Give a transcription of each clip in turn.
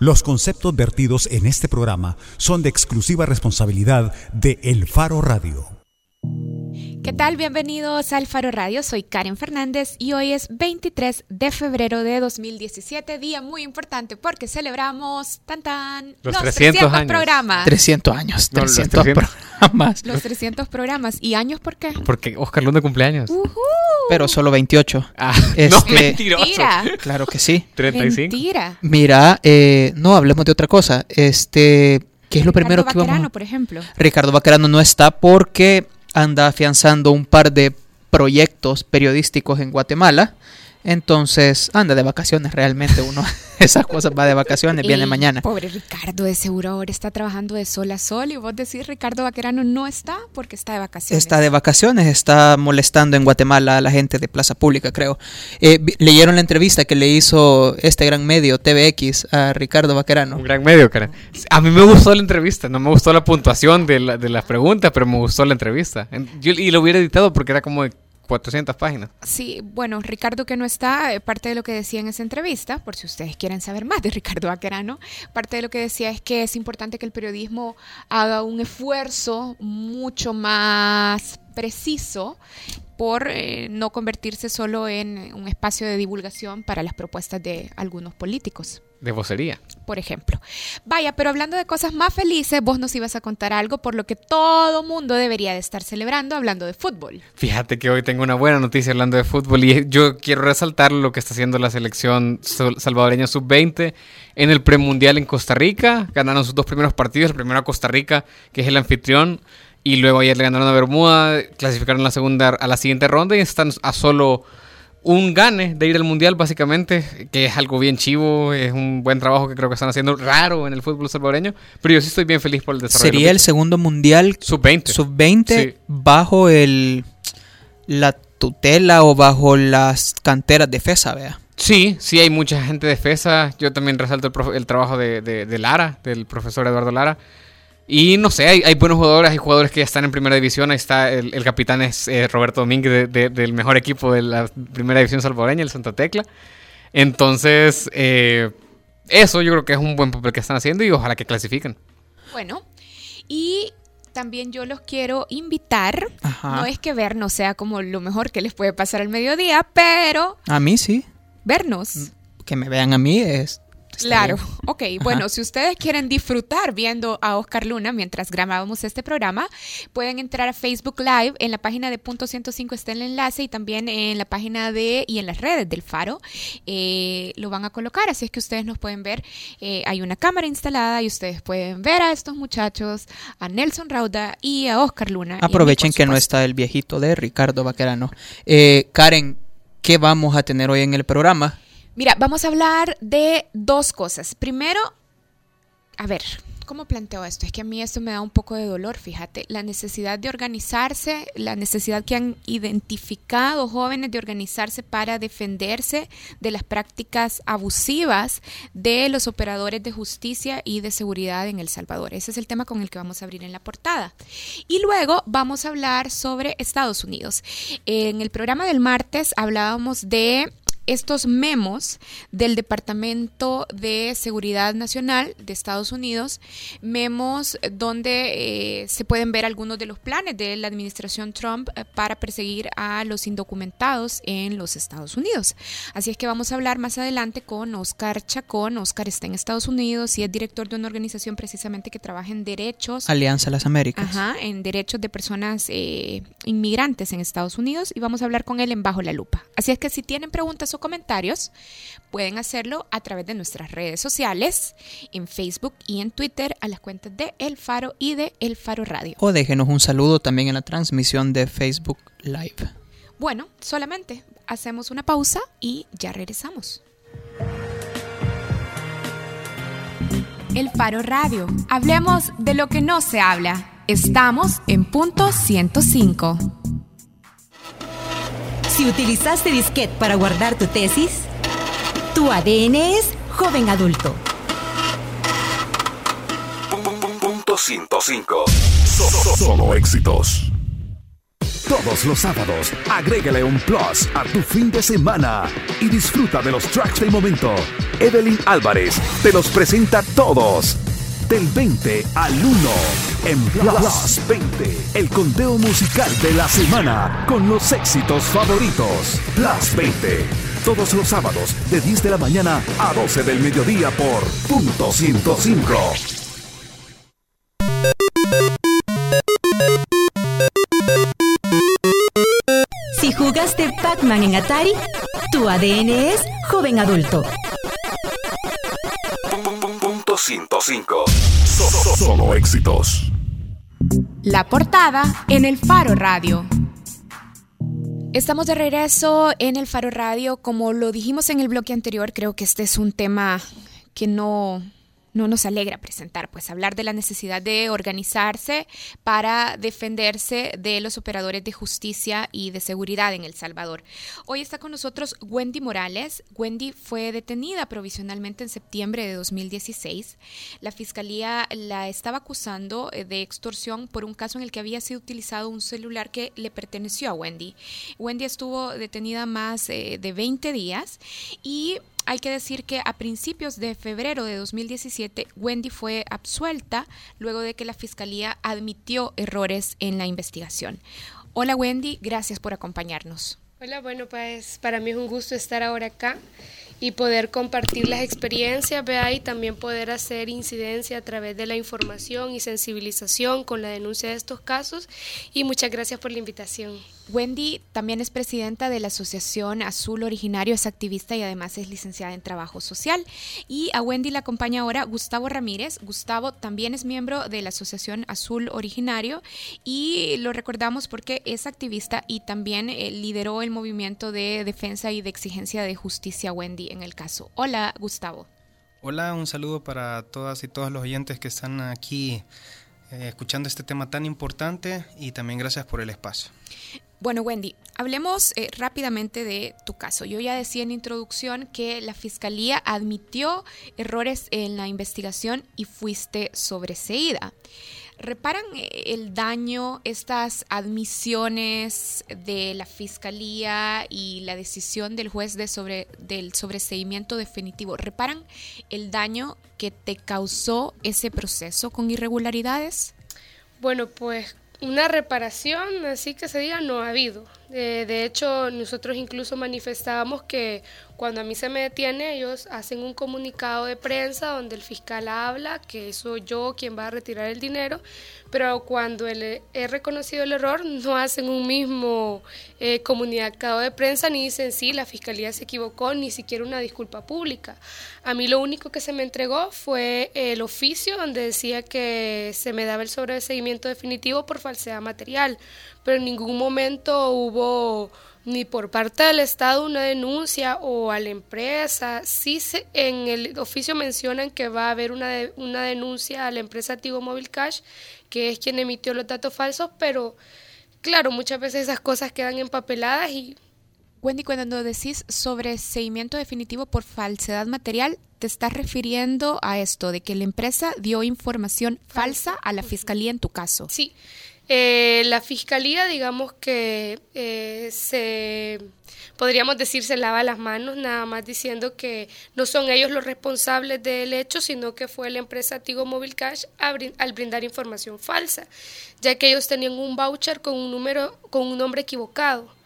Los conceptos vertidos en este programa son de exclusiva responsabilidad de El Faro Radio. ¿Qué tal? Bienvenidos al Faro Radio. Soy Karen Fernández y hoy es 23 de febrero de 2017, día muy importante porque celebramos tan tan los, 300, años. programas. 300 años, 300, programas. Los 300 programas. ¿Y años por qué? Porque Oscar Luna cumpleaños. Uh Pero solo 28. Ah, este, no, mentiroso. Mentira. Claro que sí. 35. Mentira. Mira, eh, no, hablemos de otra cosa. Este, ¿qué es lo primero que vamos a... por ejemplo. Ricardo Baquerano no está porque anda afianzando un par de proyectos periodísticos en Guatemala. Entonces, anda de vacaciones realmente uno. Esas cosas va de vacaciones, viene mañana. Pobre Ricardo, de seguro ahora está trabajando de sol a sol y vos decís Ricardo Vaquerano no está porque está de vacaciones. Está de vacaciones, está molestando en Guatemala a la gente de Plaza Pública, creo. Eh, ¿Leyeron la entrevista que le hizo este gran medio, TVX, a Ricardo Vaquerano? Un gran medio, cara. A mí me gustó la entrevista, no me gustó la puntuación de, la, de las preguntas, pero me gustó la entrevista. Yo, y lo hubiera editado porque era como 400 páginas. Sí, bueno, Ricardo que no está, eh, parte de lo que decía en esa entrevista, por si ustedes quieren saber más de Ricardo Aquerano, parte de lo que decía es que es importante que el periodismo haga un esfuerzo mucho más preciso por eh, no convertirse solo en un espacio de divulgación para las propuestas de algunos políticos. De vocería. Por ejemplo. Vaya, pero hablando de cosas más felices, vos nos ibas a contar algo por lo que todo mundo debería de estar celebrando hablando de fútbol. Fíjate que hoy tengo una buena noticia hablando de fútbol y yo quiero resaltar lo que está haciendo la selección salvadoreña sub-20 en el premundial en Costa Rica. Ganaron sus dos primeros partidos, el primero a Costa Rica, que es el anfitrión, y luego ayer le ganaron a Bermuda, clasificaron la segunda, a la siguiente ronda y están a solo un gane de ir al mundial, básicamente, que es algo bien chivo, es un buen trabajo que creo que están haciendo raro en el fútbol salvadoreño, pero yo sí estoy bien feliz por el desarrollo. Sería el segundo mundial sub-20 sub-20 bajo el la tutela o bajo las canteras de FESA, vea. Sí, sí hay mucha gente de FESA. Yo también resalto el, trabajo de, de Lara, del profesor Eduardo Lara y no sé, hay, buenos jugadores, hay jugadores que ya están en primera división. Ahí está el, capitán es eh, Roberto Domínguez del mejor equipo de la primera división salvadoreña, el Santa Tecla. Entonces, eh, eso yo creo que es un buen papel que están haciendo y ojalá que clasifiquen. Bueno, y también yo los quiero invitar. No es que vernos sea como lo mejor que les puede pasar al mediodía, pero... A mí sí. Vernos. Que me vean a mí es Claro, ok. Bueno, si ustedes quieren disfrutar viendo a Oscar Luna mientras grabábamos este programa, pueden entrar a Facebook Live. En la página de Punto 105 está el enlace y también en la página de y en las redes del Faro eh, lo van a colocar. Así es que ustedes nos pueden ver. Eh, hay una cámara instalada y ustedes pueden ver a estos muchachos, a Nelson Rauda y a Oscar Luna. Aprovechen que no está el viejito de Ricardo Vaquerano. Eh, Karen, ¿qué vamos a tener hoy en el programa? Mira, vamos a hablar de dos cosas. Primero, a ver, ¿cómo planteo esto? Es que a mí esto me da un poco de dolor, fíjate. La necesidad de organizarse, la necesidad que han identificado jóvenes de organizarse para defenderse de las prácticas abusivas de los operadores de justicia y de seguridad en El Salvador. Ese es el tema con el que vamos a abrir en la portada. Y luego vamos a hablar sobre Estados Unidos. En el programa del martes hablábamos de estos memos del Departamento de Seguridad Nacional de Estados Unidos, memos donde eh, se pueden ver algunos de los planes de la administración Trump eh, para perseguir a los indocumentados en los Estados Unidos. Así es que vamos a hablar más adelante con Oscar Chacón. Oscar está en Estados Unidos y es director de una organización precisamente que trabaja en derechos. Alianza las Américas. Ajá, en derechos de personas eh, inmigrantes en Estados Unidos y vamos a hablar con él en Bajo la Lupa. Así es que si tienen preguntas o comentarios, pueden hacerlo a través de nuestras redes sociales, en Facebook y en Twitter, a las cuentas de El Faro y de El Faro Radio. O déjenos un saludo también en la transmisión de Facebook Live. Bueno, solamente hacemos una pausa y ya regresamos. El Faro Radio. Hablemos de lo que no se habla. Estamos en punto 105. Si utilizaste disquete para guardar tu tesis, tu ADN es joven adulto. Punto 105. Solo éxitos. todos los sábados. Agrégale un plus a tu fin de semana y disfruta de los tracks del momento. Evelyn Álvarez te los presenta todos. Del 20 al 1 en Plus 20, el conteo musical de la semana con los éxitos favoritos. Plus 20, todos los sábados de 10 de la mañana a 12 del mediodía por punto 105. Si jugaste Pac-Man en Atari, tu ADN es joven adulto. Punto 105. So- so- Solo éxitos. La portada en el Faro Radio. Estamos de regreso en el Faro Radio. Como lo dijimos en el bloque anterior, creo que este es un tema que no, no nos alegra presentar, pues hablar de la necesidad de organizarse para defenderse de los operadores de justicia y de seguridad en El Salvador. Hoy está con nosotros Wendy Morales. Wendy fue detenida provisionalmente en septiembre de 2016. La fiscalía la estaba acusando eh, de extorsión por un caso en el que había sido utilizado un celular que le perteneció a Wendy. Wendy estuvo detenida más eh, de 20 días y hay que decir que a principios de febrero de 2017, Wendy fue absuelta luego de que la fiscalía admitió errores en la investigación. Hola Wendy, gracias por acompañarnos. Hola, bueno, pues para mí es un gusto estar ahora acá y poder compartir las experiencias, vea, y también poder hacer incidencia a través de la información y sensibilización con la denuncia de estos casos. Y muchas gracias por la invitación. Wendy también es presidenta de la Asociación Azul Originario, es activista y además es licenciada en Trabajo Social. Y a Wendy la acompaña ahora Gustavo Ramírez. Gustavo también es miembro de la Asociación Azul Originario y lo recordamos porque es activista y también eh, lideró el movimiento de defensa y de exigencia de justicia Wendy en el caso. Hola, Gustavo. Hola, un saludo para todas y todos los oyentes que están aquí eh, escuchando este tema tan importante y también gracias por el espacio. Bueno, Wendy, hablemos eh, rápidamente de tu caso. Yo ya decía en introducción que la fiscalía admitió errores en la investigación y fuiste sobreseída. ¿Reparan eh, el daño, estas admisiones de la fiscalía y la decisión del juez de sobre, del sobreseimiento definitivo? ¿Reparan el daño que te causó ese proceso con irregularidades? Bueno, pues una reparación, así que se diga, no ha habido. Eh, de hecho, nosotros incluso manifestábamos que cuando a mí se me detiene, ellos hacen un comunicado de prensa donde el fiscal habla que soy yo quien va a retirar el dinero, pero cuando he reconocido el error, no hacen un mismo eh, comunicado de prensa ni dicen sí, la fiscalía se equivocó, ni siquiera una disculpa pública. A mí lo único que se me entregó fue el oficio donde decía que se me daba el sobreseguimiento definitivo por falsedad material, pero en ningún momento hubo ni por parte del Estado una denuncia o a la empresa. Sí se, en el oficio mencionan que va a haber una, de- una denuncia a la empresa Tigo Mobile Cash, que es quien emitió los datos falsos, pero claro, muchas veces esas cosas quedan empapeladas y Wendy, cuando decís sobreseimiento definitivo por falsedad material, te estás refiriendo a esto, de que la empresa dio información falsa a la fiscalía en tu caso. Sí, eh, la fiscalía, digamos que eh, se, podríamos decir, se lava las manos, nada más diciendo que no son ellos los responsables del hecho, sino que fue la empresa Tigo Mobile Cash al brindar información falsa, ya que ellos tenían un voucher con un número, con un nombre equivocado.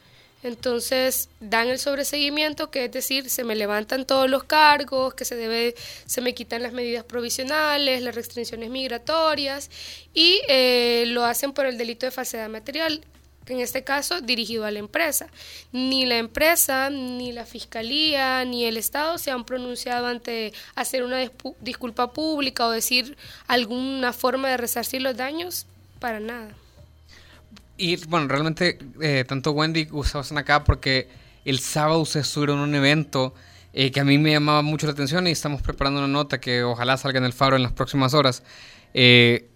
Entonces dan el sobreseguimiento, que es decir, se me levantan todos los cargos, que se debe, se me quitan las medidas provisionales, las restricciones migratorias y eh, lo hacen por el delito de falsedad material, en este caso dirigido a la empresa. Ni la empresa, ni la fiscalía, ni el Estado se han pronunciado ante hacer una disculpa pública o decir alguna forma de resarcir los daños, para nada. Y bueno, realmente eh, tanto Wendy están acá porque el sábado ustedes estuvieron un evento eh, que a mí me llamaba mucho la atención y estamos preparando una nota que ojalá salga en el faro en las próximas horas. Eh,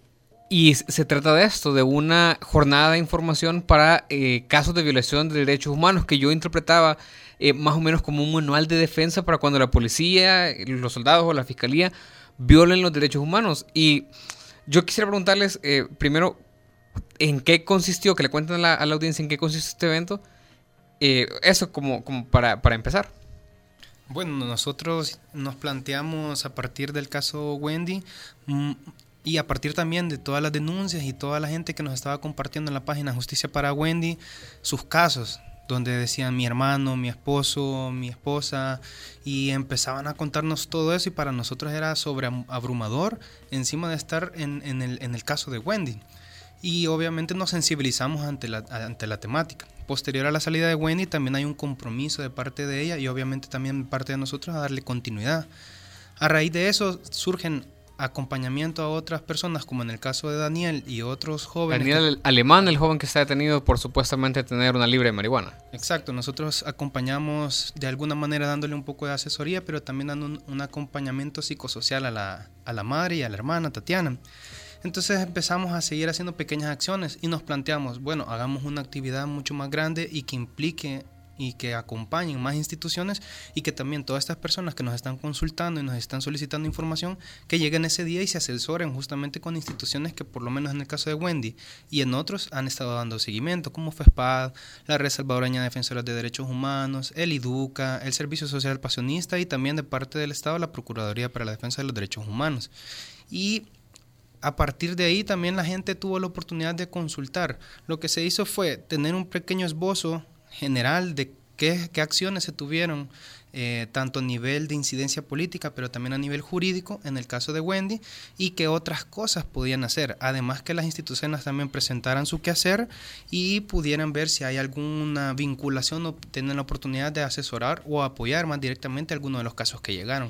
y se trata de esto, de una jornada de información para casos de violación de derechos humanos que yo interpretaba más o menos como un manual de defensa para cuando la policía, los soldados o la fiscalía violen los derechos humanos. Y yo quisiera preguntarles, primero, en qué consistió, que le cuenten a la, audiencia en qué consistió este evento. Eh, eso como, para, empezar. Bueno, nosotros nos planteamos a partir del caso Wendy mm, y a partir también de todas las denuncias y toda la gente que nos estaba compartiendo en la página Justicia para Wendy sus casos, donde decían mi hermano, mi esposo, mi esposa, y empezaban a contarnos todo eso y para nosotros era sobre abrumador encima de estar en el caso de Wendy. Y obviamente nos sensibilizamos ante la, ante la temática. Posterior a la salida de Wendy también hay un compromiso de parte de ella y obviamente también de parte de nosotros a darle continuidad. A raíz de eso surgen acompañamiento a otras personas, como en el caso de Daniel y otros jóvenes. Daniel Alemán, el joven que está detenido por supuestamente tener una libre de marihuana. Exacto, nosotros acompañamos de alguna manera dándole un poco de asesoría, pero también dando un, un acompañamiento psicosocial a la, a la madre y a la hermana Tatiana. Entonces empezamos a seguir haciendo pequeñas acciones y nos planteamos, bueno, hagamos una actividad mucho más grande y que implique y que acompañen más instituciones y que también todas estas personas que nos están consultando y nos están solicitando información, que lleguen ese día y se asesoren justamente con instituciones que por lo menos en el caso de Wendy y en otros han estado dando seguimiento, como FESPAD, la Red Salvadoreña de Defensoras de Derechos Humanos, el IDUCA, el Servicio Social Pasionista y también de parte del Estado la Procuraduría para la Defensa de los Derechos Humanos. Y a partir de ahí también la gente tuvo la oportunidad de consultar. Lo que se hizo fue tener un pequeño esbozo general de qué, acciones se tuvieron, eh, tanto a nivel de incidencia política, pero también a nivel jurídico, en el caso de Wendy, y qué otras cosas podían hacer. Además que las instituciones también presentaran su quehacer y pudieran ver si hay alguna vinculación o tener la oportunidad de asesorar o apoyar más directamente algunos de los casos que llegaron.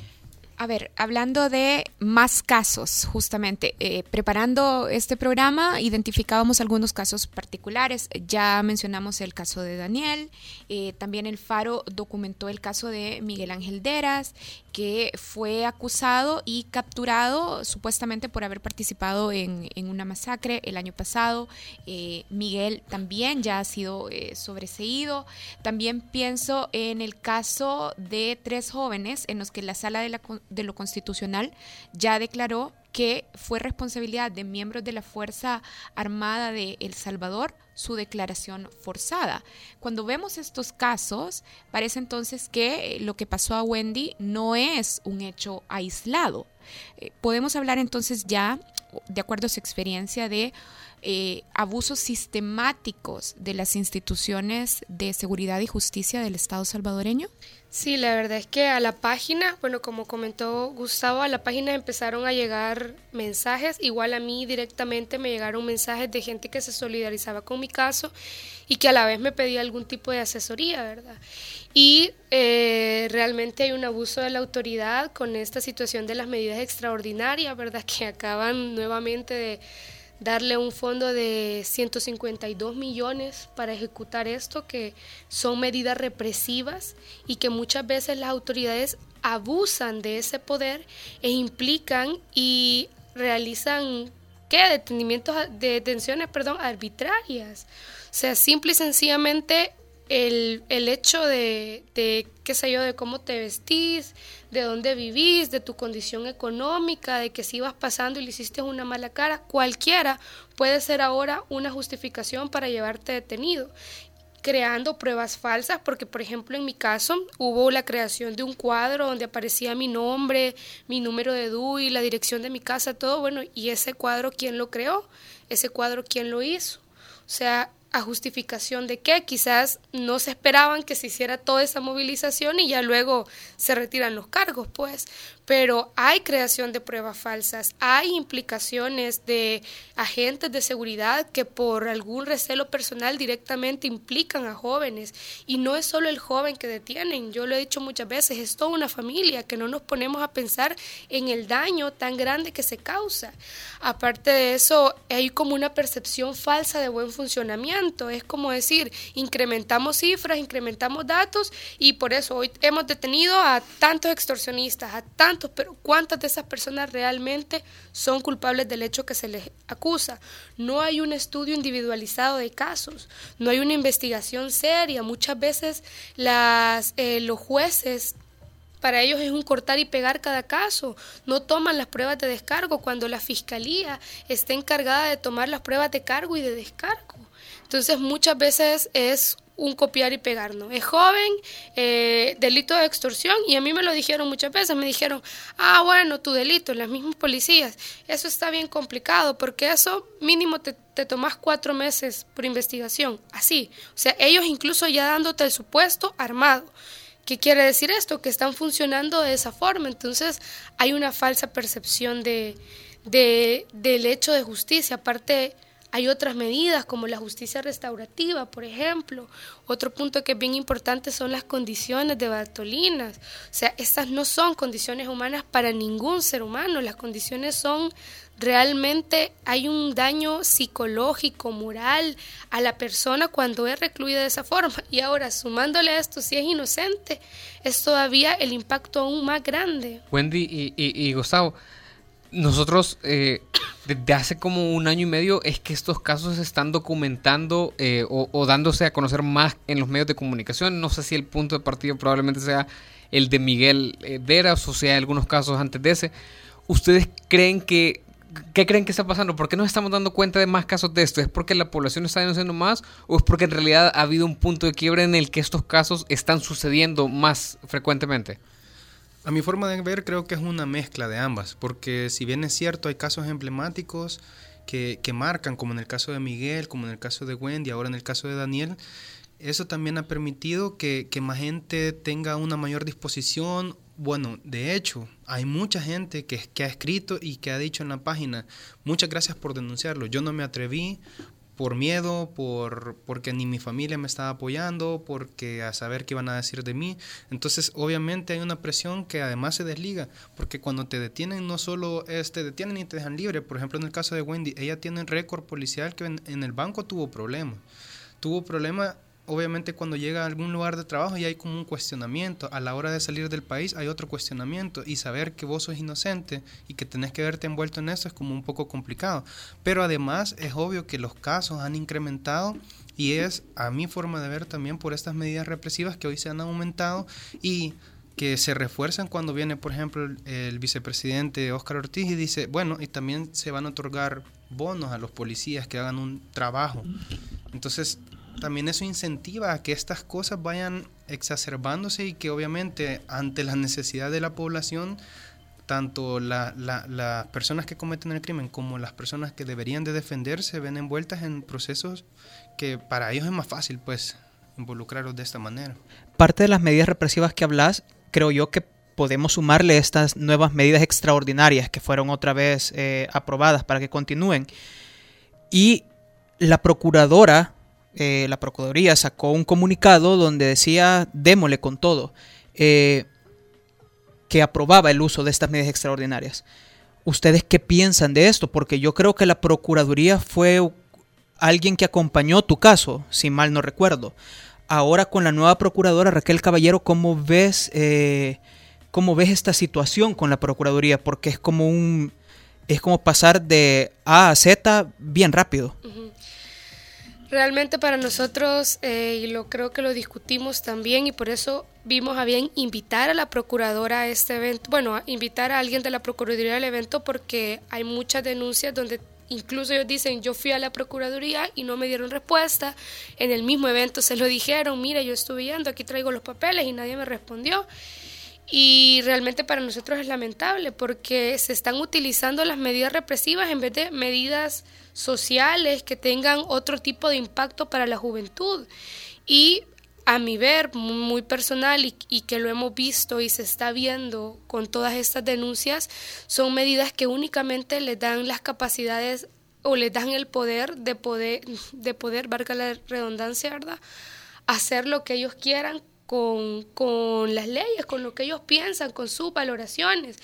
A ver, hablando de más casos, justamente, eh, preparando este programa, identificábamos algunos casos particulares. Ya mencionamos el caso de Daniel, eh, también el Faro documentó el caso de Miguel Ángel Deras, que fue acusado y capturado supuestamente por haber participado en, una masacre el año pasado. Eh, Miguel también ya ha sido sobreseído. También pienso en el caso de tres jóvenes en los que la sala de la de lo Constitucional ya declaró que fue responsabilidad de miembros de la Fuerza Armada de El Salvador su declaración forzada. Cuando vemos estos casos, parece entonces que eh, lo que pasó a Wendy no es un hecho aislado. Eh, podemos hablar entonces ya, de acuerdo a su experiencia, de eh, abusos sistemáticos de las instituciones de seguridad y justicia del Estado salvadoreño? Sí, la verdad es que a la página, bueno, como comentó Gustavo, a la página empezaron a llegar mensajes, igual a mí directamente me llegaron mensajes de gente que se solidarizaba con mi caso y que a la vez me pedía algún tipo de asesoría, ¿verdad? Y eh, realmente hay un abuso de la autoridad con esta situación de las medidas extraordinarias, ¿verdad? Que acaban nuevamente de darle un fondo de 152 millones para ejecutar esto, que son medidas represivas y que muchas veces las autoridades abusan de ese poder e implican y realizan ¿qué? detenimientos de detenciones perdón arbitrarias o sea simple y sencillamente el, el hecho de, qué sé yo, de cómo te vestís, de dónde vivís, de tu condición económica, de que si ibas pasando y le hiciste una mala cara, cualquiera puede ser ahora una justificación para llevarte detenido creando pruebas falsas, porque por ejemplo en mi caso hubo la creación de un cuadro donde aparecía mi nombre, mi número de DUI, la dirección de mi casa, todo, bueno, y ese cuadro, ¿quién lo creó? Ese cuadro, ¿quién lo hizo? O sea, justificación de que quizás no se esperaban que se hiciera toda esa movilización y ya luego se retiran los cargos, pues pero hay creación de pruebas falsas, hay implicaciones de agentes de seguridad que por algún recelo personal directamente implican a jóvenes y no es solo el joven que detienen, yo lo he dicho muchas veces, es toda una familia que no nos ponemos a pensar en el daño tan grande que se causa. Aparte de eso, hay como una percepción falsa de buen funcionamiento, es como decir, incrementamos cifras, incrementamos datos y por eso hoy hemos detenido a tantos extorsionistas, a tantos pero ¿cuántas de esas personas realmente son culpables del hecho que se les acusa? No hay un estudio individualizado de casos, no hay una investigación seria. Muchas veces las, eh, los jueces para ellos es un cortar y pegar cada caso. No toman las pruebas de descargo cuando la fiscalía está encargada de tomar las pruebas de cargo y de descargo. Entonces muchas veces es un copiar y pegar, ¿no? Es joven, eh, delito de extorsión, y a mí me lo dijeron muchas veces, me dijeron, ah, bueno, tu delito, las mismas policías, eso está bien complicado, porque eso mínimo te, te tomas cuatro meses por investigación, así, o sea, ellos incluso ya dándote el supuesto armado. ¿Qué quiere decir esto? Que están funcionando de esa forma. Entonces hay una falsa percepción de, de, del hecho de justicia. Aparte, hay otras medidas como la justicia restaurativa, por ejemplo. Otro punto que es bien importante son las condiciones de Bartolinas. O sea, estas no son condiciones humanas para ningún ser humano. Las condiciones son realmente, hay un daño psicológico, moral a la persona cuando es recluida de esa forma. Y ahora, sumándole a esto, si es inocente, es todavía el impacto aún más grande. Wendy y, y, y Gustavo, nosotros eh, desde hace como un año y medio es que estos casos se están documentando eh, o, dándose a conocer más en los medios de comunicación. No sé si el punto de partida probablemente sea el de Miguel eh, Deras o sea algunos casos antes de ese. ¿Ustedes creen que ¿Qué creen que está pasando? ¿Por qué nos estamos dando cuenta de más casos de esto? ¿Es porque la población está denunciando más o es porque en realidad ha habido un punto de quiebre en el que estos casos están sucediendo más frecuentemente? A mi forma de ver creo que es una mezcla de ambas, porque si bien es cierto hay casos emblemáticos que, que, marcan, como en el caso de Miguel, como en el caso de Wendy, ahora en el caso de Daniel, eso también ha permitido que, que más gente tenga una mayor disposición. Bueno, de hecho, hay mucha gente que, que ha escrito y que ha dicho en la página, muchas gracias por denunciarlo, yo no me atreví por miedo, por porque ni mi familia me estaba apoyando, porque a saber qué iban a decir de mí. Entonces, obviamente hay una presión que además se desliga, porque cuando te detienen no solo es, te detienen y te dejan libre, por ejemplo, en el caso de Wendy, ella tiene un récord policial que en, en el banco tuvo problemas. Tuvo problemas obviamente cuando llega a algún lugar de trabajo ya hay como un cuestionamiento. A la hora de salir del país hay otro cuestionamiento y saber que vos sos inocente y que tenés que verte envuelto en eso es como un poco complicado. Pero además es obvio que los casos han incrementado y es a mi forma de ver también por estas medidas represivas que hoy se han aumentado y que se refuerzan cuando viene, por ejemplo, el, vicepresidente Óscar Ortiz y dice, bueno, y también se van a otorgar bonos a los policías que hagan un trabajo. Entonces, también eso incentiva a que estas cosas vayan exacerbándose y que obviamente ante la necesidad de la población, tanto las la, la personas que cometen el crimen como las personas que deberían de defenderse ven envueltas en procesos que para ellos es más fácil pues involucrarlos de esta manera. Parte de las medidas represivas que hablas, creo yo que podemos sumarle estas nuevas medidas extraordinarias que fueron otra vez eh, aprobadas para que continúen. Y la procuradora eh, la Procuraduría sacó un comunicado donde decía, démosle con todo, eh, que aprobaba el uso de estas medidas extraordinarias. ¿Ustedes qué piensan de esto? Porque yo creo que la Procuraduría fue alguien que acompañó tu caso, si mal no recuerdo. Ahora con la nueva Procuradora Raquel Caballero, ¿cómo ves, eh, cómo ves esta situación con la Procuraduría? Porque es como un... Es como pasar de A a Z bien rápido. Uh. Realmente para nosotros, eh, y lo creo que lo discutimos también, y por eso vimos a bien invitar a la procuradora a este evento, bueno, invitar a alguien de la Procuraduría al evento porque hay muchas denuncias donde incluso ellos dicen, yo fui a la Procuraduría y no me dieron respuesta, en el mismo evento se lo dijeron, mira, yo estuve yendo, aquí traigo los papeles y nadie me respondió. Y realmente para nosotros es lamentable porque se están utilizando las medidas represivas en vez de medidas sociales que tengan otro tipo de impacto para la juventud. Y a mi ver, muy personal y, y, que lo hemos visto y se está viendo con todas estas denuncias, son medidas que únicamente les dan las capacidades o les dan el poder de poder, de poder, valga la redundancia, ¿verdad? Hacer lo que ellos quieran con, con, las leyes, con lo que ellos piensan, con sus valoraciones.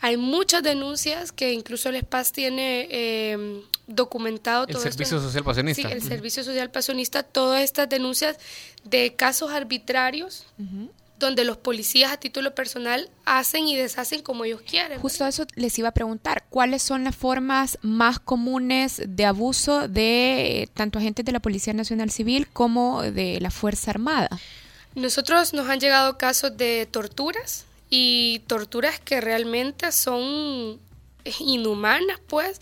Hay muchas denuncias que incluso el SPAS tiene eh, documentado. El todo Servicio esto. Social Pasionista. Sí, el Servicio Social Pasionista, todas estas denuncias de casos arbitrarios. Uh -huh donde los policías a título personal hacen y deshacen como ellos quieren. Justo eso les iba a preguntar, ¿cuáles son las formas más comunes de abuso de tanto agentes de la Policía Nacional Civil como de la Fuerza Armada? Nosotros nos han llegado casos de torturas, y torturas que realmente son inhumanas, pues,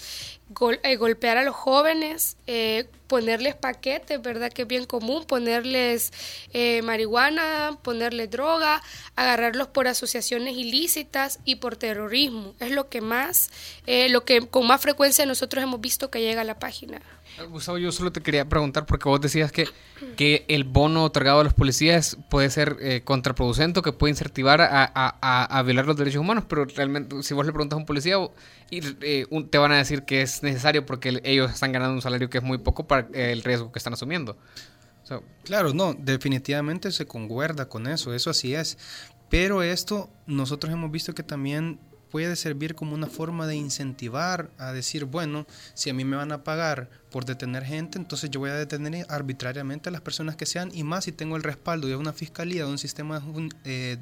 eh, golpear a los jóvenes, eh, ponerles paquetes, ¿verdad? Que es bien común, ponerles eh, marihuana, ponerles droga, agarrarlos por asociaciones ilícitas y por terrorismo. Es lo que más, lo que con más frecuencia nosotros hemos visto que llega a la página. Gustavo, yo solo te quería preguntar porque vos decías que, que el bono otorgado a los policías puede ser eh, contraproducente que puede incentivar a, a, a, violar los derechos humanos, pero realmente si vos le preguntas a un policía eh, te van a decir que es necesario porque ellos están ganando un salario que es muy poco para el riesgo que están asumiendo. claro, no, definitivamente se concuerda con eso, eso así es. Pero esto nosotros hemos visto que también puede servir como una forma de incentivar a decir, bueno, si a mí me van a pagar por detener gente, entonces yo voy a detener arbitrariamente a las personas que sean y más si tengo el respaldo de una fiscalía, de un sistema eh,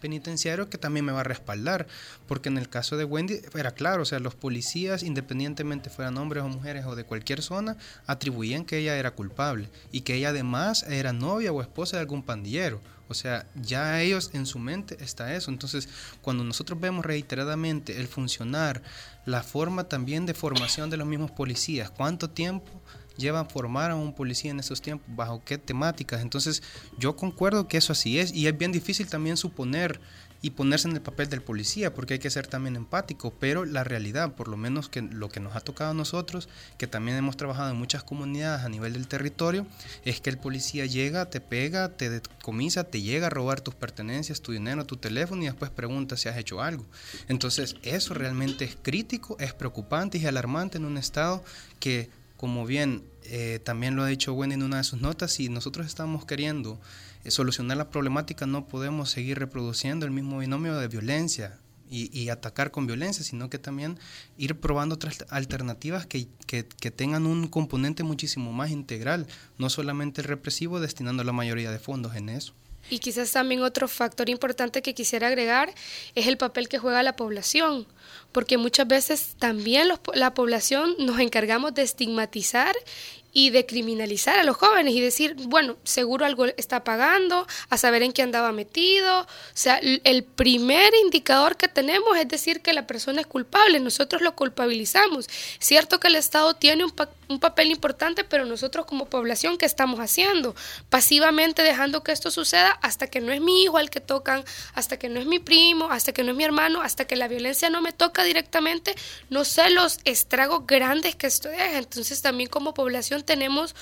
penitenciario que también me va a respaldar. Porque en el caso de Wendy era claro, o sea, los policías, independientemente fueran hombres o mujeres o de cualquier zona, atribuían que ella era culpable y que ella además era novia o esposa de algún pandillero. O sea, ya ellos en su mente está eso. Entonces, cuando nosotros vemos reiteradamente el funcionar, la forma también de formación de los mismos policías, cuánto tiempo llevan formar a un policía en esos tiempos, bajo qué temáticas. Entonces, yo concuerdo que eso así es y es bien difícil también suponer y ponerse en el papel del policía, porque hay que ser también empático, pero la realidad, por lo menos que lo que nos ha tocado a nosotros, que también hemos trabajado en muchas comunidades a nivel del territorio, es que el policía llega, te pega, te decomisa, te llega a robar tus pertenencias, tu dinero, tu teléfono y después pregunta si has hecho algo. Entonces, eso realmente es crítico, es preocupante y alarmante en un estado que, como bien eh, también lo ha dicho Wendy en una de sus notas, si nosotros estamos queriendo solucionar la problemática, no podemos seguir reproduciendo el mismo binomio de violencia y, atacar con violencia, sino que también ir probando otras alternativas que, que, tengan un componente muchísimo más integral, no solamente el represivo, destinando la mayoría de fondos en eso. Y quizás también otro factor importante que quisiera agregar es el papel que juega la población, porque muchas veces también la población nos encargamos de estigmatizar y de criminalizar a los jóvenes y decir, bueno, seguro algo está pagando, a saber en qué andaba metido. O sea, el primer indicador que tenemos es decir que la persona es culpable, nosotros lo culpabilizamos. Cierto que el Estado tiene un, un papel importante, pero nosotros como población, ¿qué estamos haciendo? Pasivamente dejando que esto suceda hasta que no es mi hijo al que tocan, hasta que no es mi primo, hasta que no es mi hermano, hasta que la violencia no me toca directamente, no sé los estragos grandes que esto deja. Entonces también como población tenemos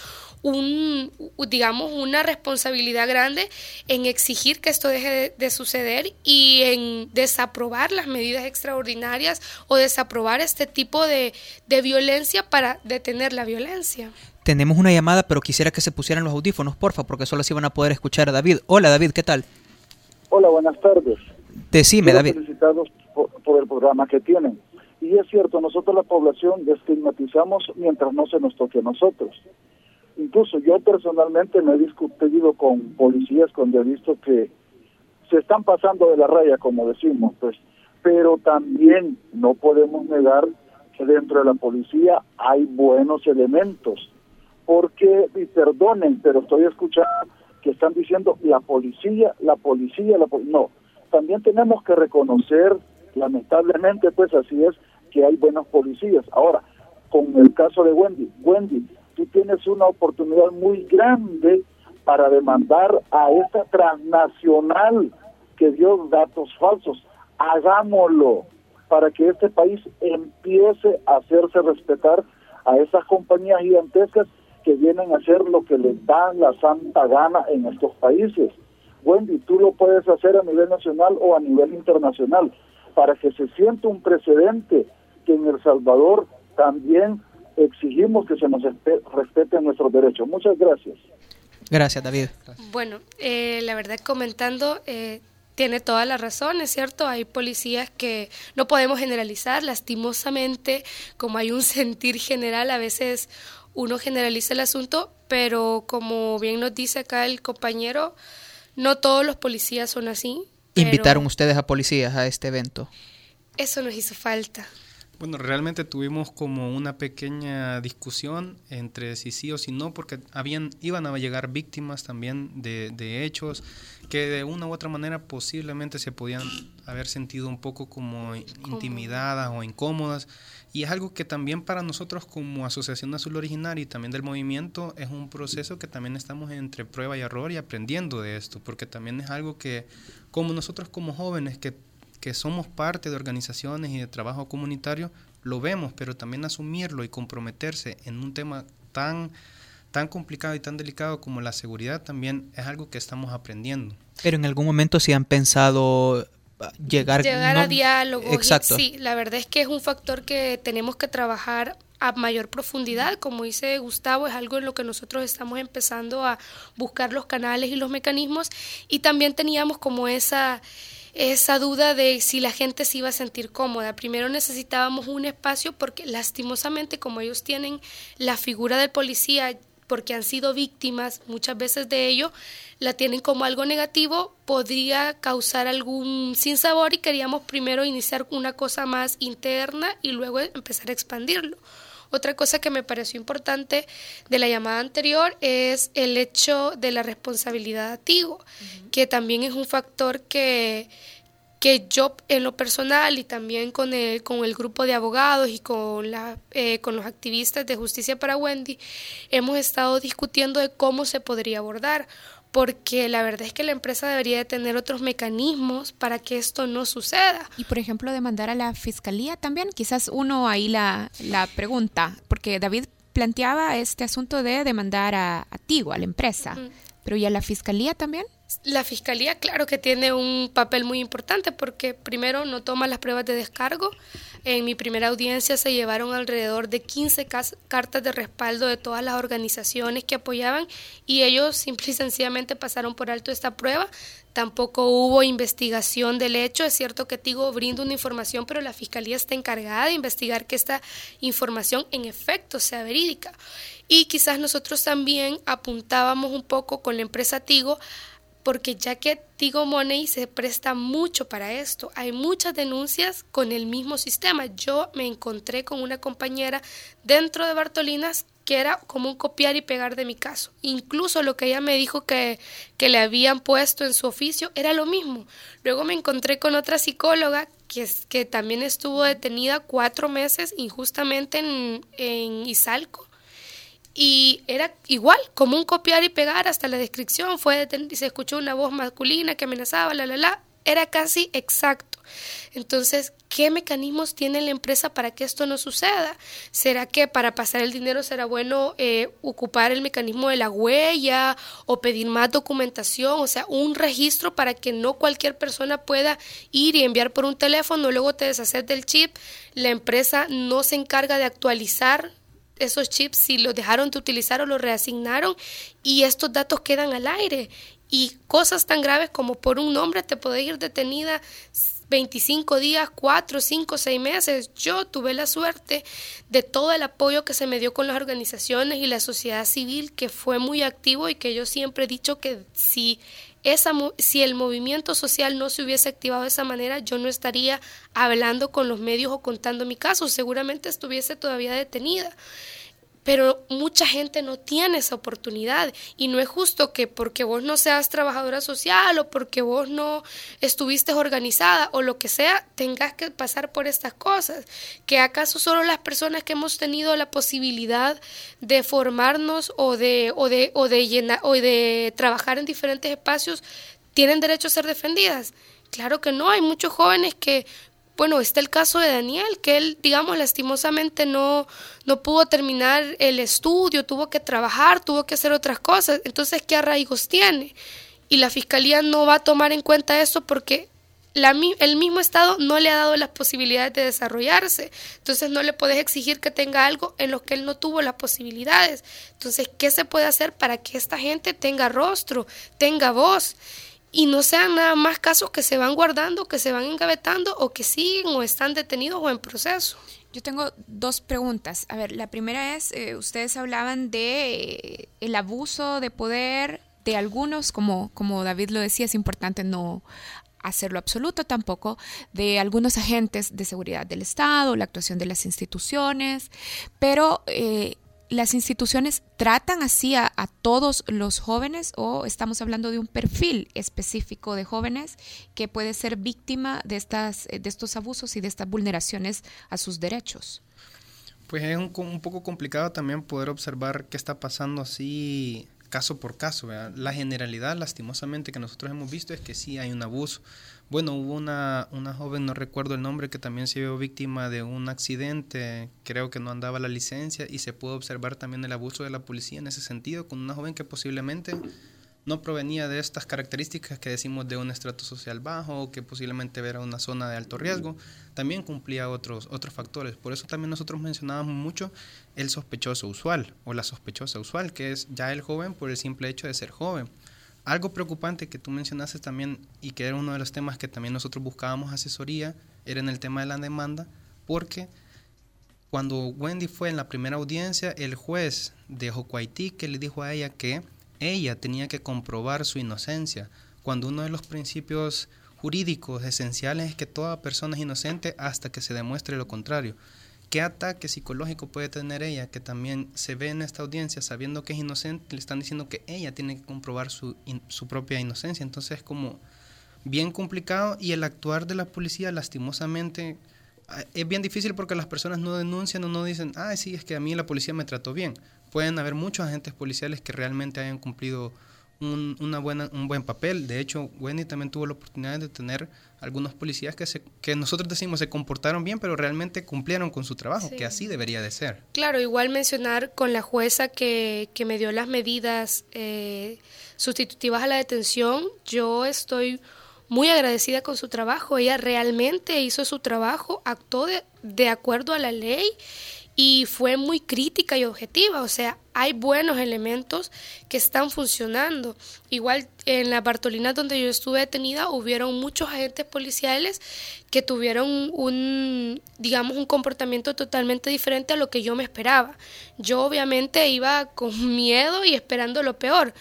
un, digamos, una responsabilidad grande en exigir que esto deje de, suceder y en desaprobar las medidas extraordinarias o desaprobar este tipo de, de violencia para detener la violencia. Tenemos una llamada, pero quisiera que se pusieran los audífonos, porfa, porque solo así van a poder escuchar a David. Hola, David, ¿qué tal? Hola, buenas tardes. Decime, David. Felicitados por el programa que tienen. Y es cierto, nosotros la población estigmatizamos mientras no se nos toque a nosotros. Incluso yo personalmente me he discutido con policías cuando he visto que se están pasando de la raya, como decimos, pues. Pero también no podemos negar que dentro de la policía hay buenos elementos. Porque, y perdonen, pero estoy escuchando que están diciendo la policía, la policía, la policía. No, también tenemos que reconocer lamentablemente pues así es que hay buenos policías. Ahora, con el caso de Wendy, Wendy, tú tienes una oportunidad muy grande para demandar a esta transnacional que dio datos falsos. Hagámoslo para que este país empiece a hacerse respetar a esas compañías gigantescas que vienen a hacer lo que les da la santa gana en estos países. Wendy, tú lo puedes hacer a nivel nacional o a nivel internacional para que se sienta un precedente que en El Salvador también exigimos que se nos respeten nuestros derechos. Muchas gracias. Gracias, David. Bueno, eh, la verdad comentando, eh, tiene toda la razón, es cierto, hay policías que no podemos generalizar, lastimosamente, como hay un sentir general, a veces uno generaliza el asunto, pero como bien nos dice acá el compañero, no todos los policías son así. ¿Invitaron ustedes a policías a este evento? Eso nos hizo falta. Bueno, realmente tuvimos como una pequeña discusión entre si sí o si no, porque habían, iban a llegar víctimas también de, de hechos que de una u otra manera posiblemente se podían haber sentido un poco como intimidadas o incómodas. Y es algo que también para nosotros como Asociación Azul Originaria y también del movimiento es un proceso que también estamos entre prueba y error y aprendiendo de esto, porque también es algo que como nosotros como jóvenes que que somos parte de organizaciones y de trabajo comunitario, lo vemos, pero también asumirlo y comprometerse en un tema tan, tan complicado y tan delicado como la seguridad también es algo que estamos aprendiendo. Pero en algún momento si han pensado ah, llegar, llegar a diálogo. Exacto. Sí, la verdad es que es un factor que tenemos que trabajar a mayor profundidad, como dice Gustavo, es algo en lo que nosotros estamos empezando a buscar los canales y los mecanismos y también teníamos como esa esa duda de si la gente se iba a sentir cómoda. Primero necesitábamos un espacio porque lastimosamente como ellos tienen la figura del policía porque han sido víctimas muchas veces de ello, la tienen como algo negativo, podría causar algún sinsabor y queríamos primero iniciar una cosa más interna y luego empezar a expandirlo. Otra cosa que me pareció importante de la llamada anterior es el hecho de la responsabilidad activo, que también es un factor que que yo en lo personal y también con el, con el grupo de abogados y con, la, eh, con los activistas de Justicia para Wendy hemos estado discutiendo de cómo se podría abordar porque la verdad es que la empresa debería de tener otros mecanismos para que esto no suceda. Y por ejemplo, demandar a la fiscalía también, quizás uno ahí la, la pregunta, porque David planteaba este asunto de demandar a, a Tigo, a la empresa, pero ¿y a la fiscalía también? La fiscalía, claro que tiene un papel muy importante porque primero no toma las pruebas de descargo. En mi primera audiencia se llevaron alrededor de 15 cartas de respaldo de todas las organizaciones que apoyaban y ellos simple y sencillamente pasaron por alto esta prueba. Tampoco hubo investigación del hecho. Es cierto que Tigo brinda una información, pero la fiscalía está encargada de investigar que esta información en efecto sea verídica. Y quizás nosotros también apuntábamos un poco con la empresa Tigo porque ya que Tigo Money se presta mucho para esto, hay muchas denuncias con el mismo sistema. Yo me encontré con una compañera dentro de Bartolinas que era como un copiar y pegar de mi caso. Incluso lo que ella me dijo que, que le habían puesto en su oficio era lo mismo. Luego me encontré con otra psicóloga que, que también estuvo detenida cuatro meses injustamente en, en Izalco y era igual, como un copiar y pegar hasta la descripción, fue se escuchó una voz masculina que amenazaba, la, la, la, era casi exacto. Entonces, ¿qué mecanismos tiene la empresa para que esto no suceda? ¿Será que para pasar el dinero será bueno eh, ocupar el mecanismo de la huella o pedir más documentación? O sea, un registro para que no cualquier persona pueda ir y enviar por un teléfono, luego te deshaces del chip. La empresa no se encarga de actualizar esos chips si los dejaron de utilizar o los reasignaron y estos datos quedan al aire. Y cosas tan graves como por un nombre te puede ir detenida 25 días, 4, 5, 6 meses. Yo tuve la suerte de todo el apoyo que se me dio con las organizaciones y la sociedad civil, que fue muy activo y que yo siempre he dicho que si esa, si el movimiento social no se hubiese activado de esa manera, yo no estaría hablando con los medios o contando mi caso, seguramente estuviese todavía detenida pero mucha gente no tiene esa oportunidad y no es justo que porque vos no seas trabajadora social o porque vos no estuviste organizada o lo que sea, tengas que pasar por estas cosas. Que acaso solo las personas que hemos tenido la posibilidad de formarnos o de o de o de llenar o de trabajar en diferentes espacios tienen derecho a ser defendidas. Claro que no, hay muchos jóvenes que bueno, está el caso de Daniel, que él, digamos, lastimosamente no, no pudo terminar el estudio, tuvo que trabajar, tuvo que hacer otras cosas. Entonces, ¿qué arraigos tiene? Y la fiscalía no va a tomar en cuenta eso porque la, el mismo Estado no le ha dado las posibilidades de desarrollarse. Entonces no le puedes exigir que tenga algo en lo que él no tuvo las posibilidades. Entonces, ¿qué se puede hacer para que esta gente tenga rostro, tenga voz? Y no sean nada más casos que se van guardando, que se van engavetando o que siguen o están detenidos o en proceso. Yo tengo dos preguntas. A ver, la primera es, eh, ustedes hablaban de eh, el abuso de poder de algunos, como, como David lo decía, es importante no hacerlo absoluto tampoco de algunos agentes de seguridad del Estado, la actuación de las instituciones, pero eh, las instituciones tratan así a, todos los jóvenes o estamos hablando de un perfil específico de jóvenes que puede ser víctima de, estas, de estos abusos y de estas vulneraciones a sus derechos. Pues es un, un poco complicado también poder observar qué está pasando así caso por caso. La generalidad, lastimosamente, que nosotros hemos visto es que sí hay un abuso. Bueno, hubo una, una joven, no recuerdo el nombre, que también se vio víctima de un accidente, creo que no andaba la licencia, y se pudo observar también el abuso de la policía en ese sentido, con una joven que posiblemente no provenía de estas características que decimos de un estrato social bajo, que posiblemente era una zona de alto riesgo, también cumplía otros, otros factores. Por eso también nosotros mencionábamos mucho el sospechoso usual o la sospechosa usual, que es ya el joven por el simple hecho de ser joven. Algo preocupante que tú mencionaste también y que era uno de los temas que también nosotros buscábamos asesoría, era en el tema de la demanda, porque cuando Wendy fue en la primera audiencia, el juez de Jocuaití que le dijo a ella que ella tenía que comprobar su inocencia, cuando uno de los principios jurídicos esenciales es que toda persona es inocente hasta que se demuestre lo contrario. ¿Qué ataque psicológico puede tener ella que también se ve en esta audiencia sabiendo que es inocente? Le están diciendo que ella tiene que comprobar su, su propia inocencia. Entonces es como bien complicado y el actuar de la policía lastimosamente es bien difícil porque las personas no denuncian o no dicen, ah, sí, es que a mí la policía me trató bien pueden haber muchos agentes policiales que realmente hayan cumplido un, una buena, un buen papel. De hecho, Wendy también tuvo la oportunidad de tener algunos policías que, se, que nosotros decimos se comportaron bien, pero realmente cumplieron con su trabajo, sí. que así debería de ser. Claro, igual mencionar con la jueza que, que me dio las medidas eh, sustitutivas a la detención, yo estoy muy agradecida con su trabajo. Ella realmente hizo su trabajo, actuó de, de acuerdo a la ley y fue muy crítica y objetiva, o sea, hay buenos elementos que están funcionando. Igual en la Bartolina donde yo estuve detenida hubieron muchos agentes policiales que tuvieron un, digamos, un comportamiento totalmente diferente a lo que yo me esperaba. Yo obviamente iba con miedo y esperando lo peor,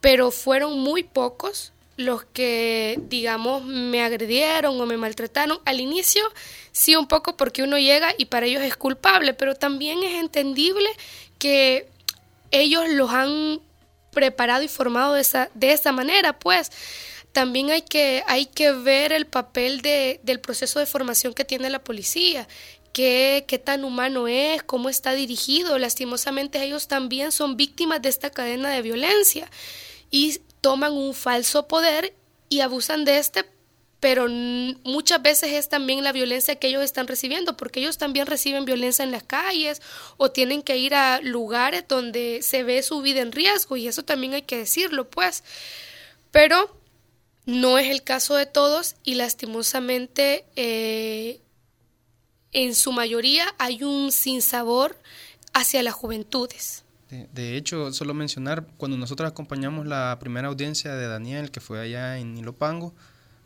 pero fueron muy pocos los que, digamos, me agredieron o me maltrataron. Al inicio, sí, un poco porque uno llega y para ellos es culpable, pero también es entendible que ellos los han preparado y formado de esa, de esa manera, pues también hay que, hay que ver el papel de, del proceso de formación que tiene la policía. Qué, qué tan humano es, cómo está dirigido. Lastimosamente ellos también son víctimas de esta cadena de violencia. Y toman un falso poder y abusan de este, pero muchas veces es también la violencia que ellos están recibiendo, porque ellos también reciben violencia en las calles o tienen que ir a lugares donde se ve su vida en riesgo y eso también hay que decirlo, pues. Pero no es el caso de todos y lastimosamente eh, en su mayoría hay un sinsabor hacia las juventudes. De, hecho, solo mencionar, cuando nosotros acompañamos la primera audiencia de Daniel, que fue allá en Ilopango,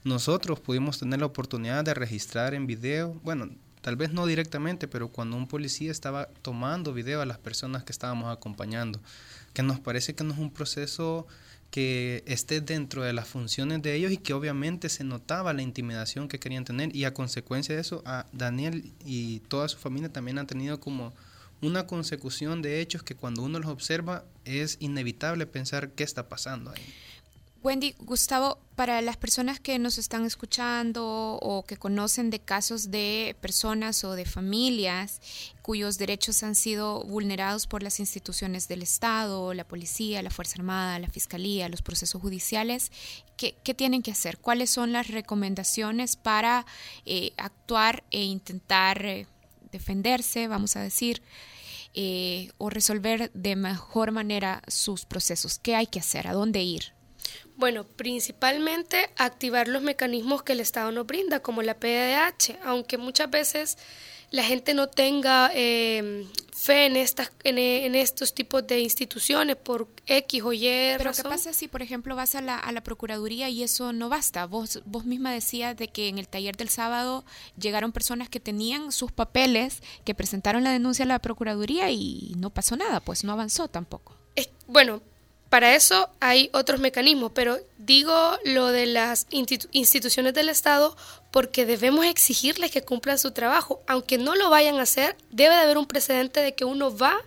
nosotros pudimos tener la oportunidad de registrar en video, bueno, tal vez no directamente, pero cuando un policía estaba tomando video a las personas que estábamos acompañando, que nos parece que no es un proceso que esté dentro de las funciones de ellos y que obviamente se notaba la intimidación que querían tener y a consecuencia de eso a Daniel y toda su familia también han tenido como una consecución de hechos que cuando uno los observa es inevitable pensar qué está pasando ahí. Wendy, Gustavo, para las personas que nos están escuchando o que conocen de casos de personas o de familias cuyos derechos han sido vulnerados por las instituciones del Estado, la policía, la Fuerza Armada, la Fiscalía, los procesos judiciales, ¿qué, tienen que hacer? ¿Cuáles son las recomendaciones para eh, actuar e intentar eh, defenderse, vamos a decir? Eh, o resolver de mejor manera sus procesos. ¿Qué hay que hacer? ¿A dónde ir? Bueno, principalmente activar los mecanismos que el Estado nos brinda, como la PDH, aunque muchas veces la gente no tenga eh, fe en, estas, en, en, estos tipos de instituciones por X o Y. Pero razón. ¿qué pasa si, por ejemplo, vas a la, a la Procuraduría y eso no basta? Vos, vos misma decías de que en el taller del sábado llegaron personas que tenían sus papeles, que presentaron la denuncia a la Procuraduría y no pasó nada, pues no avanzó tampoco. Es, bueno, para eso hay otros mecanismos, pero digo lo de las instituciones del Estado porque debemos exigirles que cumplan su trabajo. Aunque no lo vayan a hacer, debe de haber un precedente de que uno va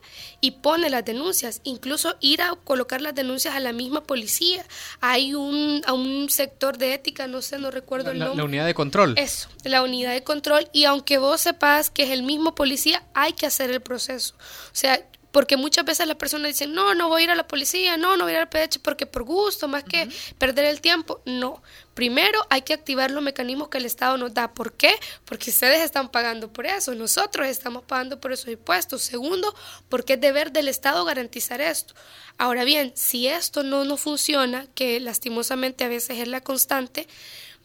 y pone las denuncias, incluso ir a colocar las denuncias a la misma policía. Hay un, a un sector de ética, no sé, no recuerdo el nombre. La unidad de control. Eso, la unidad de control. Y aunque vos sepas que es el mismo policía, hay que hacer el proceso. O sea, porque muchas veces las personas dicen, no, no voy a ir a la policía, no, no voy a ir al PDH porque por gusto, más que perder el tiempo. No, primero hay que activar los mecanismos que el Estado nos da. ¿Por qué? Porque ustedes están pagando por eso, nosotros estamos pagando por esos impuestos. Segundo, porque es deber del Estado garantizar esto. Ahora bien, si esto no nos funciona, que lastimosamente a veces es la constante,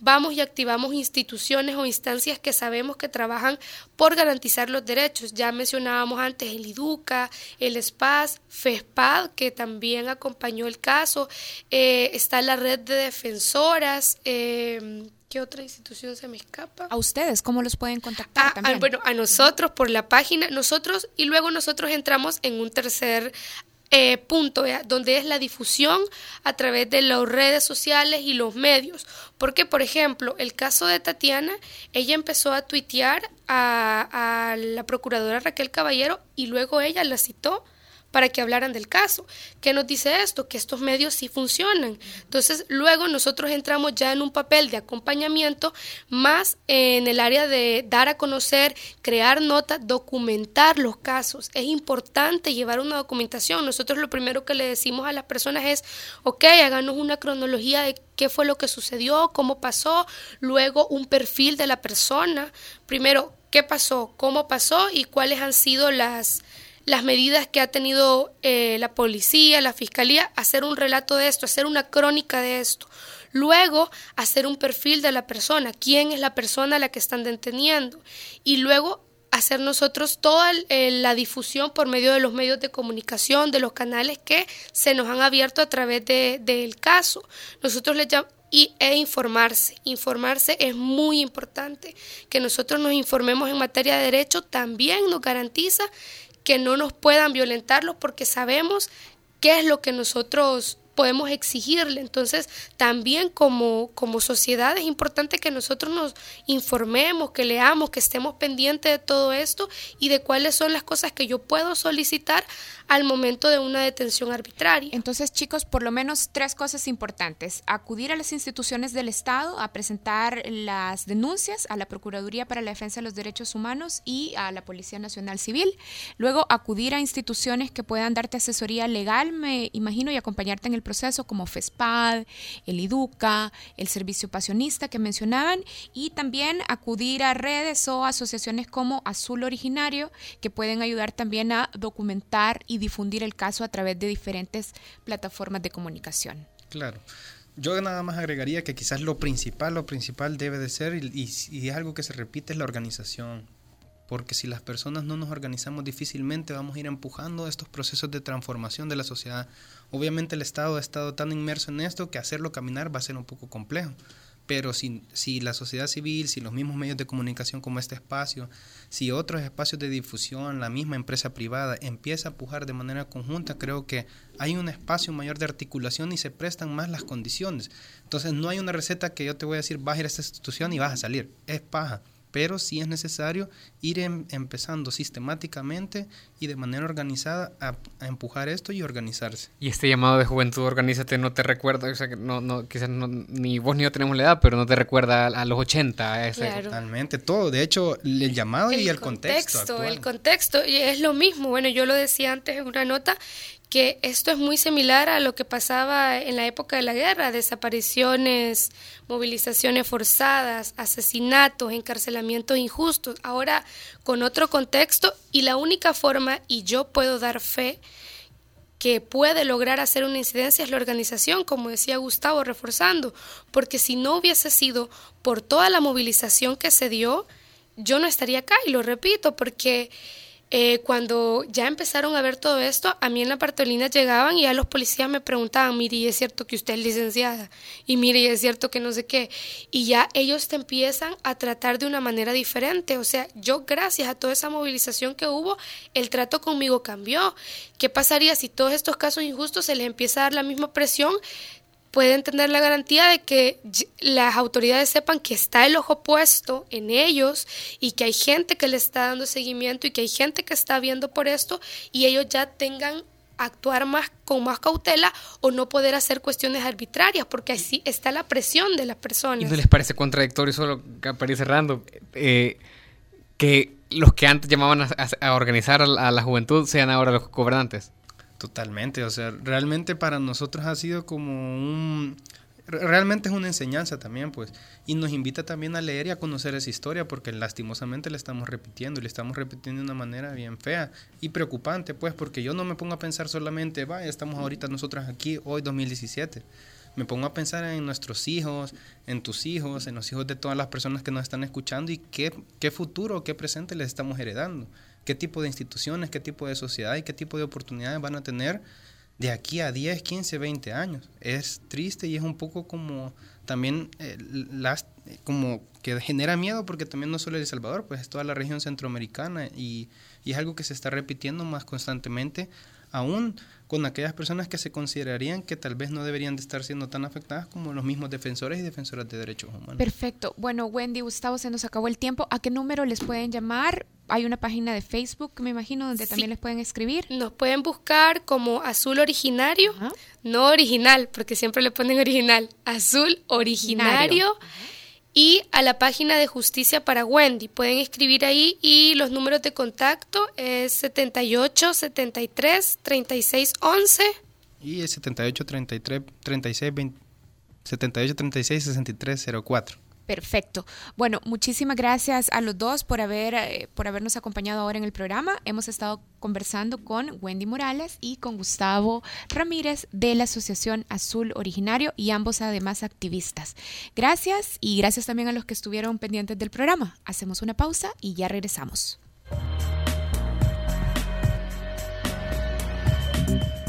vamos y activamos instituciones o instancias que sabemos que trabajan por garantizar los derechos. Ya mencionábamos antes el IDUCA, el SPAS, FESPAD, que también acompañó el caso. Eh, está la red de defensoras. Eh, ¿Qué otra institución se me escapa? A ustedes, ¿cómo los pueden contactar? Ah, también? bueno, a nosotros por la página, nosotros y luego nosotros entramos en un tercer eh, punto, donde es la difusión a través de las redes sociales y los medios. Porque, por ejemplo, el caso de Tatiana, ella empezó a tuitear a, a la procuradora Raquel Caballero y luego ella la citó para que hablaran del caso. ¿Qué nos dice esto? Que estos medios sí funcionan. Entonces, luego nosotros entramos ya en un papel de acompañamiento más en el área de dar a conocer, crear notas, documentar los casos. Es importante llevar una documentación. Nosotros lo primero que le decimos a las personas es, ok, háganos una cronología de qué fue lo que sucedió, cómo pasó, luego un perfil de la persona. Primero, qué pasó, cómo pasó y cuáles han sido las las medidas que ha tenido eh, la policía, la fiscalía, hacer un relato de esto, hacer una crónica de esto. Luego, hacer un perfil de la persona, quién es la persona a la que están deteniendo. Y luego, hacer nosotros toda la difusión por medio de los medios de comunicación, de los canales que se nos han abierto a través del caso. Nosotros le llamamos y, e informarse. Informarse es muy importante. Que nosotros nos informemos en materia de derecho también nos garantiza que no nos puedan violentarlos porque sabemos qué es lo que nosotros podemos exigirle. Entonces, también como, como sociedad es importante que nosotros nos informemos, que leamos, que estemos pendientes de todo esto y de cuáles son las cosas que yo puedo solicitar al momento de una detención arbitraria. Entonces, chicos, por lo menos tres cosas importantes. Acudir a las instituciones del Estado a presentar las denuncias a la Procuraduría para la Defensa de los Derechos Humanos y a la Policía Nacional Civil. Luego, acudir a instituciones que puedan darte asesoría legal, me imagino, y acompañarte en el proceso, como FESPAD, el IDUCA, el Servicio Pasionista que mencionaban, y también acudir a redes o asociaciones como Azul Originario, que pueden ayudar también a documentar y difundir el caso a través de diferentes plataformas de comunicación. Claro. Yo nada más agregaría que quizás lo principal, lo principal debe de ser, y, algo que se repite, es la organización. Porque si las personas no nos organizamos difícilmente vamos a ir empujando estos procesos de transformación de la sociedad. Obviamente el Estado ha estado tan inmerso en esto que hacerlo caminar va a ser un poco complejo pero si, si la sociedad civil, si los mismos medios de comunicación como este espacio, si otros espacios de difusión, la misma empresa privada empieza a pujar de manera conjunta, creo que hay un espacio mayor de articulación y se prestan más las condiciones. Entonces no hay una receta que yo te voy a decir, vas a ir a esta institución y vas a salir. Es paja pero sí es necesario ir em, empezando sistemáticamente y de manera organizada a, empujar esto y organizarse. Y este llamado de juventud, organízate, no te recuerda, o sea, que no, no, quizás ni vos ni yo tenemos la edad, pero no te recuerda a, los 80. Totalmente, todo. De hecho, el llamado y el contexto. contexto el contexto, y es lo mismo. Bueno, yo lo decía antes en una nota, que esto es muy similar a lo que pasaba en la época de la guerra, desapariciones, movilizaciones forzadas, asesinatos, encarcelamientos injustos, ahora con otro contexto y la única forma, y yo puedo dar fe, que puede lograr hacer una incidencia es la organización, como decía Gustavo, reforzando, porque si no hubiese sido por toda la movilización que se dio, yo no estaría acá, y lo repito, porque eh, cuando ya empezaron a ver todo esto, a mí en la partolina llegaban y ya los policías me preguntaban, mire, y es cierto que usted es licenciada, y mire, y es cierto que no sé qué, y ya ellos te empiezan a tratar de una manera diferente, o sea, yo gracias a toda esa movilización que hubo, el trato conmigo cambió. ¿Qué pasaría si todos estos casos injustos se les empieza a dar la misma presión? Pueden tener la garantía de que las autoridades sepan que está el ojo puesto en ellos y que hay gente que le está dando seguimiento y que hay gente que está viendo por esto y ellos ya tengan actuar más con más cautela o no poder hacer cuestiones arbitrarias porque así está la presión de las personas. ¿Y no les parece contradictorio solo para ir cerrando eh, que los que antes llamaban a, organizar a la juventud sean ahora los gobernantes? Totalmente, o sea, realmente para nosotros ha sido como un... Realmente es una enseñanza también, pues, y nos invita también a leer y a conocer esa historia, porque lastimosamente la estamos repitiendo, y la estamos repitiendo de una manera bien fea y preocupante, pues, porque yo no me pongo a pensar solamente, vaya, estamos ahorita nosotros aquí, hoy 2017, me pongo a pensar en nuestros hijos, en tus hijos, en los hijos de todas las personas que nos están escuchando y qué, qué futuro, qué presente les estamos heredando qué tipo de instituciones, qué tipo de sociedad y qué tipo de oportunidades van a tener de aquí a 10, 15, 20 años. Es triste y es un poco como también eh, las, como que genera miedo porque también no solo El Salvador, pues es toda la región centroamericana y, y es algo que se está repitiendo más constantemente aún con aquellas personas que se considerarían que tal vez no deberían de estar siendo tan afectadas como los mismos defensores y defensoras de derechos humanos. Perfecto. Bueno, Wendy, Gustavo, se nos acabó el tiempo. ¿A qué número les pueden llamar? Hay una página de Facebook, me imagino, donde también les pueden escribir. Nos pueden buscar como Azul Originario, no original, porque siempre le ponen original. Azul Originario y a la página de Justicia para Wendy. Pueden escribir ahí y los números de contacto es 78 73 36 11 y el 78 33 36 78 36 63 04. Perfecto. Bueno, muchísimas gracias a los dos por haber eh, por habernos acompañado ahora en el programa. Hemos estado conversando con Wendy Morales y con Gustavo Ramírez de la Asociación Azul Originario y ambos además activistas. Gracias y gracias también a los que estuvieron pendientes del programa. Hacemos una pausa y ya regresamos.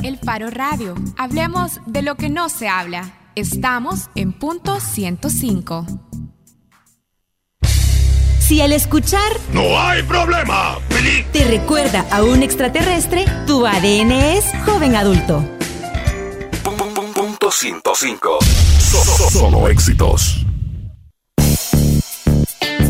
El Faro Radio. Hablemos de lo que no se habla. Estamos en punto 105. Si al escuchar No hay problema, te recuerda a un extraterrestre, tu ADN es joven adulto. Punto 105. Solo éxitos.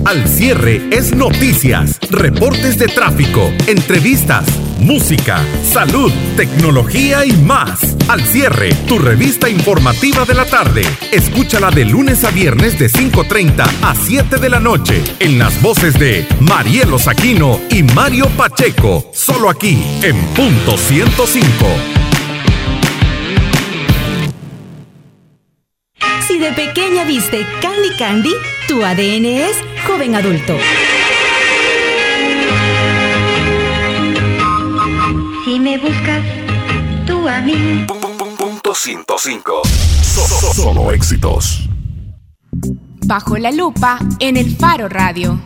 Al cierre es noticias, reportes de tráfico, entrevistas, música, salud, tecnología y más. Al cierre, tu revista informativa de la tarde. Escúchala de lunes a viernes de 5.30 a 7 de la noche en las voces de Marielo Saquino y Mario Pacheco. Solo aquí en punto 105. Si de pequeña viste Candy Candy, tu ADN es joven adulto. Si me buscas, a mí. Punto 105. Solo éxitos. Bajo la lupa en el Faro Radio.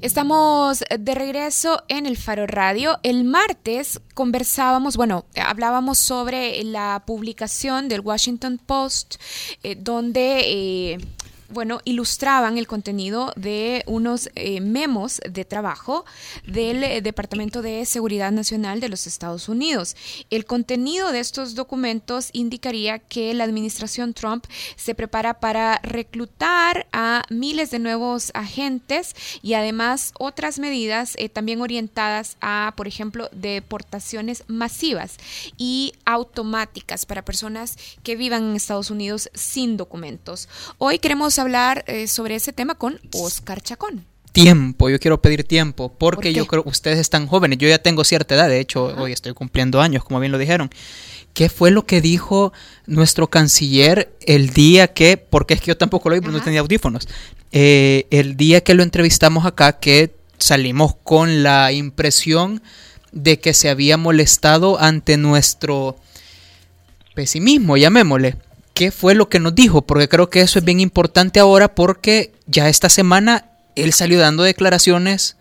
Estamos de regreso en el Faro Radio. El martes conversábamos, bueno, hablábamos sobre la publicación del Washington Post, eh, donde eh, bueno, ilustraban el contenido de unos eh, memos de trabajo del eh, Departamento de Seguridad Nacional de los Estados Unidos. El contenido de estos documentos indicaría que la administración Trump se prepara para reclutar a miles de nuevos agentes y además otras medidas eh, también orientadas a, por ejemplo, deportaciones masivas y automáticas para personas que vivan en Estados Unidos sin documentos. Hoy queremos hablar eh, sobre ese tema con Oscar Chacón. Tiempo, yo quiero pedir tiempo, porque yo creo que ustedes están jóvenes, yo ya tengo cierta edad, de hecho hoy estoy cumpliendo años, como bien lo dijeron. ¿Qué fue lo que dijo nuestro canciller el día que, porque es que yo tampoco lo vi, porque no tenía audífonos, eh, el día que lo entrevistamos acá, que salimos con la impresión de que se había molestado ante nuestro pesimismo, llamémosle. ¿Qué fue lo que nos dijo? Porque creo que eso es bien importante ahora porque ya esta semana él salió dando declaraciones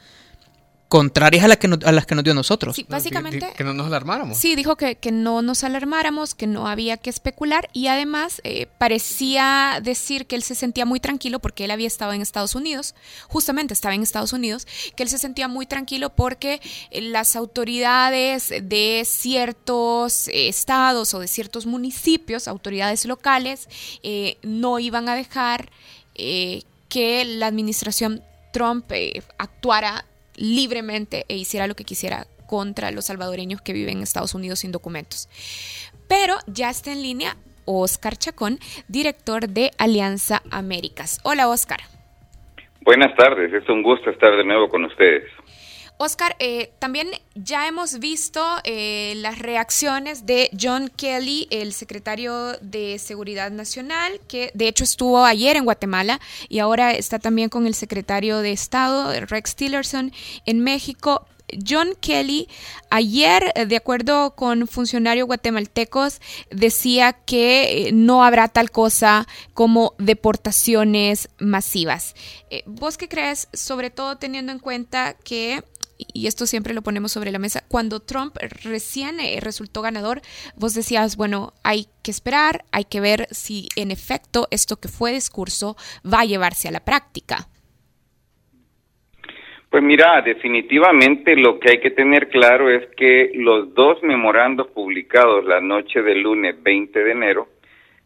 contrarias a, la que no- a las que nos dio nosotros. Sí, básicamente... Que no nos alarmáramos. Sí, dijo que, que no nos alarmáramos, que no había que especular y además eh, parecía decir que él se sentía muy tranquilo porque él había estado en Estados Unidos, justamente estaba en Estados Unidos, que él se sentía muy tranquilo porque eh, las autoridades de ciertos eh, estados o de ciertos municipios, autoridades locales, eh, no iban a dejar eh, que la administración Trump eh, actuara libremente e hiciera lo que quisiera contra los salvadoreños que viven en Estados Unidos sin documentos. Pero ya está en línea Oscar Chacón, director de Alianza Américas. Hola Oscar. Buenas tardes, es un gusto estar de nuevo con ustedes. Oscar, eh, también ya hemos visto eh, las reacciones de John Kelly, el secretario de Seguridad Nacional, que de hecho estuvo ayer en Guatemala y ahora está también con el secretario de Estado, Rex Tillerson, en México. John Kelly ayer, eh, de acuerdo con funcionarios guatemaltecos, decía que no habrá tal cosa como deportaciones masivas. ¿Vos qué crees, sobre todo teniendo en cuenta que y esto siempre lo ponemos sobre la mesa, cuando Trump recién eh, resultó ganador, vos decías, bueno, hay que esperar, hay que ver si en efecto esto que fue discurso va a llevarse a la práctica. Pues mira, definitivamente lo que hay que tener claro es que los dos memorandos publicados la noche del lunes 20 de enero,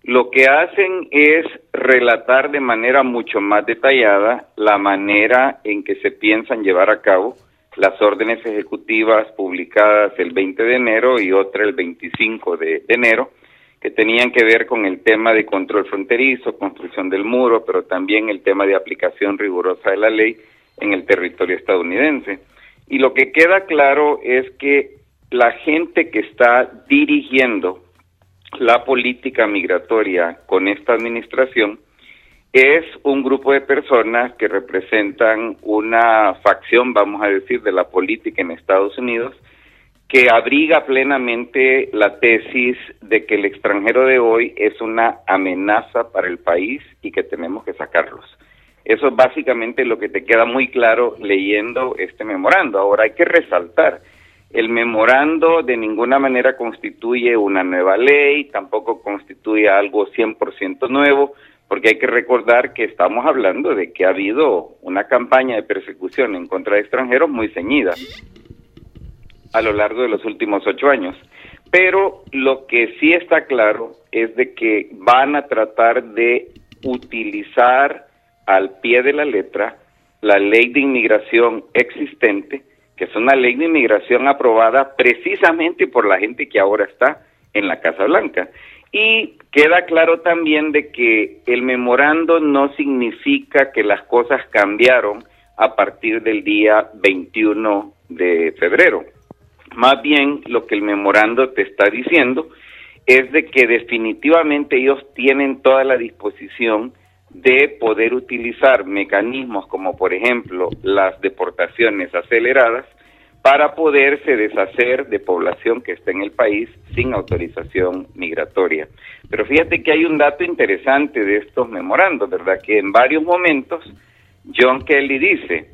lo que hacen es relatar de manera mucho más detallada la manera en que se piensan llevar a cabo las órdenes ejecutivas publicadas el 20 de enero y otra el 25 de enero, que tenían que ver con el tema de control fronterizo, construcción del muro, pero también el tema de aplicación rigurosa de la ley en el territorio estadounidense. Y lo que queda claro es que la gente que está dirigiendo la política migratoria con esta administración es un grupo de personas que representan una facción, vamos a decir, de la política en Estados Unidos, que abriga plenamente la tesis de que el extranjero de hoy es una amenaza para el país y que tenemos que sacarlos. Eso es básicamente lo que te queda muy claro leyendo este memorando. Ahora hay que resaltar, el memorando de ninguna manera constituye una nueva ley, tampoco constituye algo 100% nuevo, porque hay que recordar que estamos hablando de que ha habido una campaña de persecución en contra de extranjeros muy ceñida a lo largo de los últimos ocho años. Pero lo que sí está claro es de que van a tratar de utilizar al pie de la letra la ley de inmigración existente, que es una ley de inmigración aprobada precisamente por la gente que ahora está en la Casa Blanca. Y queda claro también de que el memorando no significa que las cosas cambiaron a partir del día 21 de febrero. Más bien lo que el memorando te está diciendo es de que definitivamente ellos tienen toda la disposición de poder utilizar mecanismos como por ejemplo las deportaciones aceleradas para poderse deshacer de población que está en el país sin autorización migratoria. Pero fíjate que hay un dato interesante de estos memorandos, ¿verdad? Que en varios momentos John Kelly dice,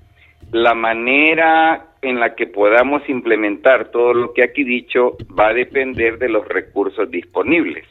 la manera en la que podamos implementar todo lo que aquí dicho va a depender de los recursos disponibles.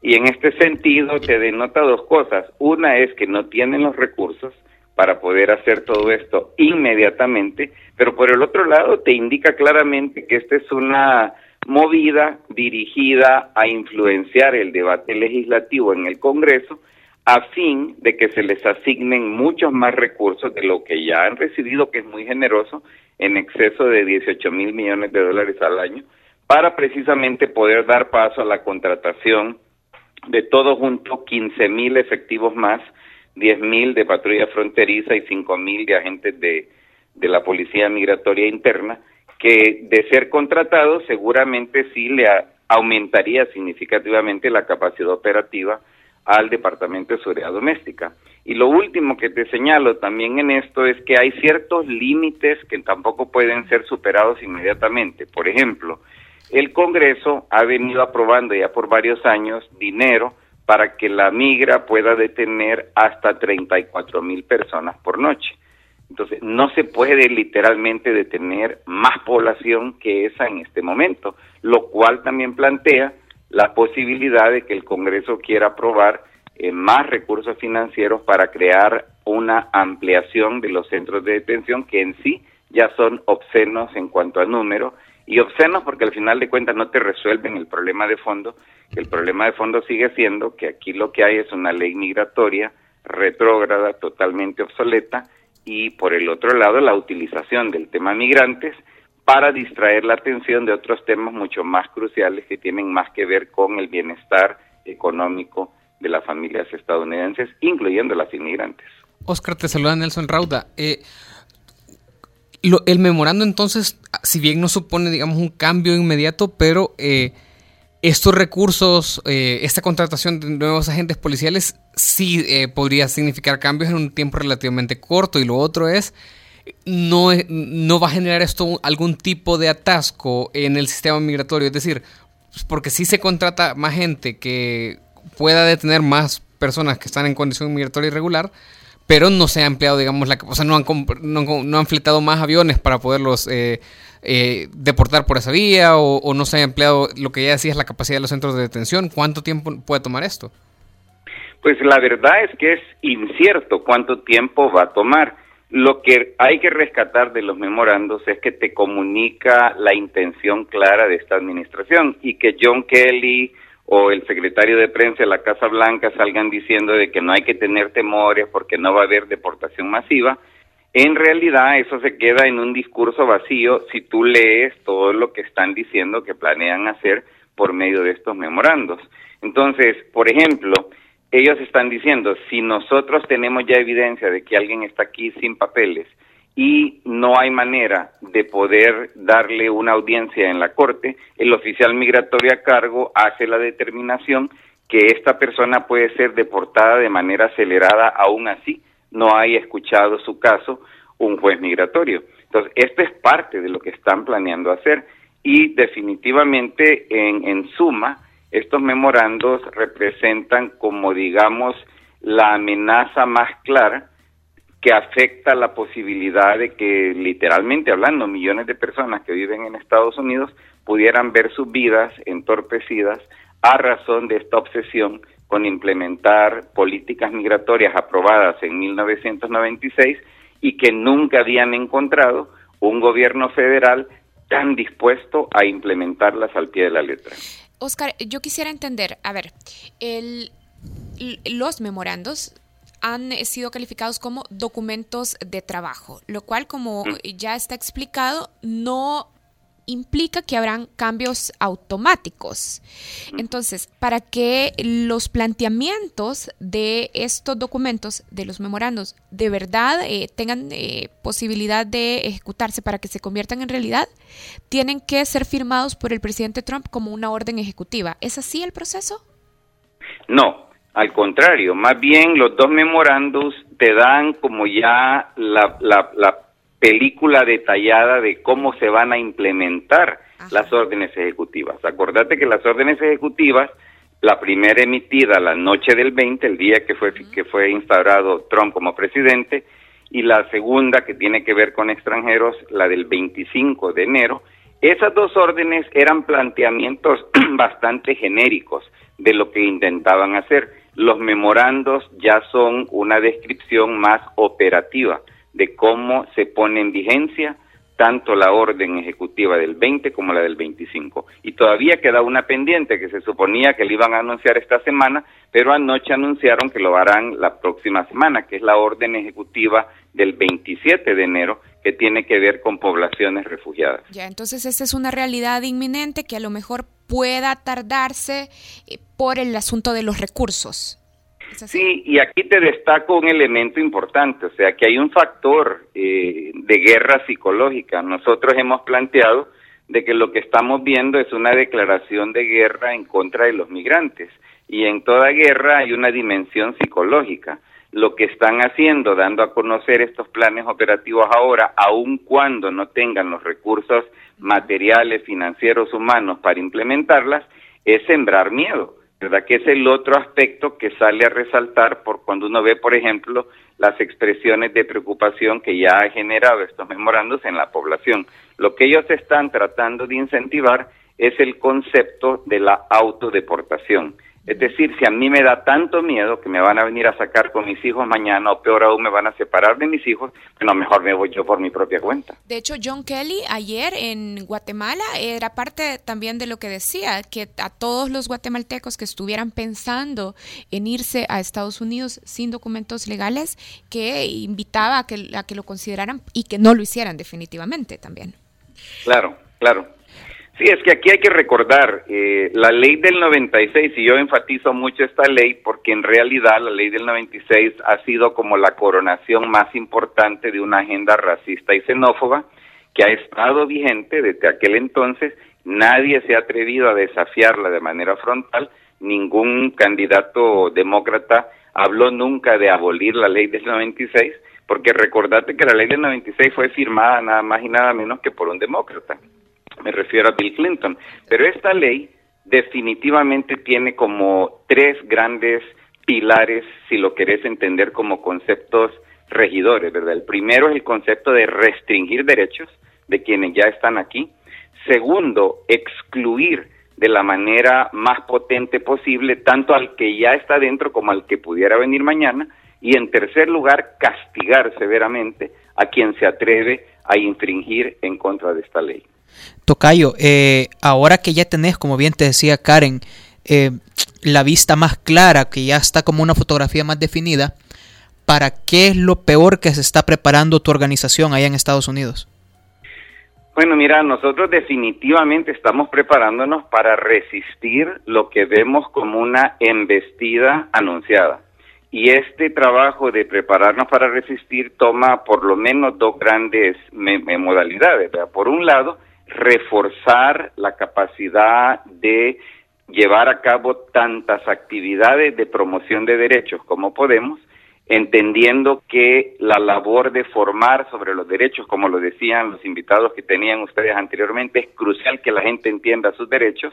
Y en este sentido te denota dos cosas. Una es que no tienen los recursos para poder hacer todo esto inmediatamente, pero por el otro lado te indica claramente que esta es una movida dirigida a influenciar el debate legislativo en el Congreso a fin de que se les asignen muchos más recursos de lo que ya han recibido, que es muy generoso, en exceso de 18 mil millones de dólares al año, para precisamente poder dar paso a la contratación de todo junto 15 mil efectivos más, 10 mil de patrulla fronteriza y 5 mil de agentes de, de la Policía Migratoria Interna, que de ser contratados seguramente sí le aumentaría significativamente la capacidad operativa al Departamento de Seguridad Doméstica. Y lo último que te señalo también en esto es que hay ciertos límites que tampoco pueden ser superados inmediatamente. Por ejemplo, el Congreso ha venido aprobando ya por varios años dinero para que la migra pueda detener hasta 34 mil personas por noche. Entonces, no se puede literalmente detener más población que esa en este momento, lo cual también plantea la posibilidad de que el Congreso quiera aprobar eh, más recursos financieros para crear una ampliación de los centros de detención que en sí ya son obscenos en cuanto a número y obscenos porque al final de cuentas no te resuelven el problema de fondo, el problema de fondo sigue siendo que aquí lo que hay es una ley migratoria retrógrada, totalmente obsoleta, y por el otro lado la utilización del tema migrantes para distraer la atención de otros temas mucho más cruciales que tienen más que ver con el bienestar económico de las familias estadounidenses, incluyendo las inmigrantes. Oscar, te saluda Nelson Rauda. Eh, el memorando entonces, si bien no supone, digamos, un cambio inmediato, pero eh, estos recursos, eh, esta contratación de nuevos agentes policiales sí podría significar cambios en un tiempo relativamente corto. Y lo otro es, no, no va a generar esto algún tipo de atasco en el sistema migratorio. Es decir, porque si se contrata más gente que pueda detener más personas que están en condición migratoria irregular, pero no se ha empleado, digamos, la, o sea, no han, no, han fletado más aviones para poderlos eh, eh, deportar por esa vía o, no se ha empleado lo que ya decía es la capacidad de los centros de detención. ¿Cuánto tiempo puede tomar esto? Pues la verdad es que es incierto cuánto tiempo va a tomar. Lo que hay que rescatar de los memorandos es que te comunica la intención clara de esta administración y que John Kelly, o el secretario de prensa de la Casa Blanca salgan diciendo de que no hay que tener temores porque no va a haber deportación masiva, en realidad eso se queda en un discurso vacío si tú lees todo lo que están diciendo que planean hacer por medio de estos memorandos. Entonces, por ejemplo, ellos están diciendo, si nosotros tenemos ya evidencia de que alguien está aquí sin papeles y no hay manera de poder darle una audiencia en la corte, el oficial migratorio a cargo hace la determinación que esta persona puede ser deportada de manera acelerada, aún así no haya escuchado su caso un juez migratorio. Entonces, esto es parte de lo que están planeando hacer. Y definitivamente en, en suma, estos memorandos representan como digamos la amenaza más clara que afecta la posibilidad de que, literalmente hablando, millones de personas que viven en Estados Unidos pudieran ver sus vidas entorpecidas a razón de esta obsesión con implementar políticas migratorias aprobadas en 1996 y que nunca habían encontrado un gobierno federal tan dispuesto a implementarlas al pie de la letra. Oscar, yo quisiera entender, a ver, el, los memorandos han sido calificados como documentos de trabajo, lo cual, como mm. ya está explicado, no implica que habrán cambios automáticos. Mm. Entonces, para que los planteamientos de estos documentos, de los memorandos, de verdad eh, tengan eh, posibilidad de ejecutarse para que se conviertan en realidad, tienen que ser firmados por el presidente Trump como una orden ejecutiva. ¿Es así el proceso? No, al contrario, más bien los dos memorandos te dan como ya la, la, película detallada de cómo se van a implementar las órdenes ejecutivas. Acordate que las órdenes ejecutivas, la primera emitida la noche del 20, el día que fue, que fue instaurado Trump como presidente, y la segunda, que tiene que ver con extranjeros, la del 25 de enero, esas dos órdenes eran planteamientos bastante genéricos de lo que intentaban hacer los memorandos ya son una descripción más operativa de cómo se pone en vigencia tanto la orden ejecutiva del 20 como la del 25. Y todavía queda una pendiente que se suponía que le iban a anunciar esta semana, pero anoche anunciaron que lo harán la próxima semana, que es la orden ejecutiva del 27 de enero, que tiene que ver con poblaciones refugiadas. Ya, entonces esta es una realidad inminente que a lo mejor pueda tardarse eh, por el asunto de los recursos. Sí, y aquí te destaco un elemento importante, o sea, que hay un factor eh, de guerra psicológica. Nosotros hemos planteado de que lo que estamos viendo es una declaración de guerra en contra de los migrantes, y en toda guerra hay una dimensión psicológica. Lo que están haciendo, dando a conocer estos planes operativos ahora, aun cuando no tengan los recursos materiales, financieros, humanos para implementarlas, es sembrar miedo ¿verdad? Que es el otro aspecto que sale a resaltar por cuando uno ve, por ejemplo, las expresiones de preocupación que ya ha generado estos memorandos en la población. Lo que ellos están tratando de incentivar es el concepto de la autodeportación. Es decir, si a mí me da tanto miedo que me van a venir a sacar con mis hijos mañana o peor aún me van a separar de mis hijos, bueno, mejor me voy yo por mi propia cuenta. De hecho, John Kelly ayer en Guatemala era parte también de lo que decía, que a todos los guatemaltecos que estuvieran pensando en irse a Estados Unidos sin documentos legales, que invitaba a que, a que lo consideraran y que no lo hicieran definitivamente también. Claro, claro. Sí, es que aquí hay que recordar eh, la ley del 96, y yo enfatizo mucho esta ley porque en realidad la ley del 96 ha sido como la coronación más importante de una agenda racista y xenófoba que ha estado vigente desde aquel entonces. Nadie se ha atrevido a desafiarla de manera frontal, ningún candidato demócrata habló nunca de abolir la ley del 96, porque recordate que la ley del 96 fue firmada nada más y nada menos que por un demócrata me refiero a Bill Clinton. Pero esta ley definitivamente tiene como tres grandes pilares, si lo querés entender como conceptos regidores, ¿verdad? El primero es el concepto de restringir derechos de quienes ya están aquí. Segundo, excluir de la manera más potente posible tanto al que ya está dentro como al que pudiera venir mañana. Y en tercer lugar, castigar severamente a quien se atreve a infringir en contra de esta ley. Tocayo, eh, ahora que ya tenés, como bien te decía Karen, eh, la vista más clara, que ya está como una fotografía más definida, ¿para qué es lo peor que se está preparando tu organización allá en Estados Unidos? Bueno, mira, nosotros definitivamente estamos preparándonos para resistir lo que vemos como una embestida anunciada. Y este trabajo de prepararnos para resistir toma por lo menos dos grandes modalidades. Por un lado, reforzar la capacidad de llevar a cabo tantas actividades de promoción de derechos como podemos, entendiendo que la labor de formar sobre los derechos, como lo decían los invitados que tenían ustedes anteriormente, es crucial que la gente entienda sus derechos.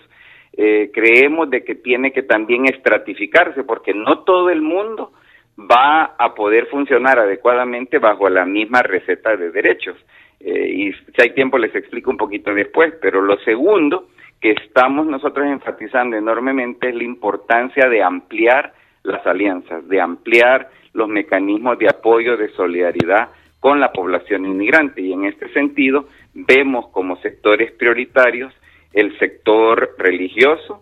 Eh, creemos de que tiene que también estratificarse, porque no todo el mundo va a poder funcionar adecuadamente bajo la misma receta de derechos. Eh, y si hay tiempo les explico un poquito después, pero lo segundo que estamos nosotros enfatizando enormemente es la importancia de ampliar las alianzas, de ampliar los mecanismos de apoyo, de solidaridad con la población inmigrante. Y en este sentido vemos como sectores prioritarios el sector religioso,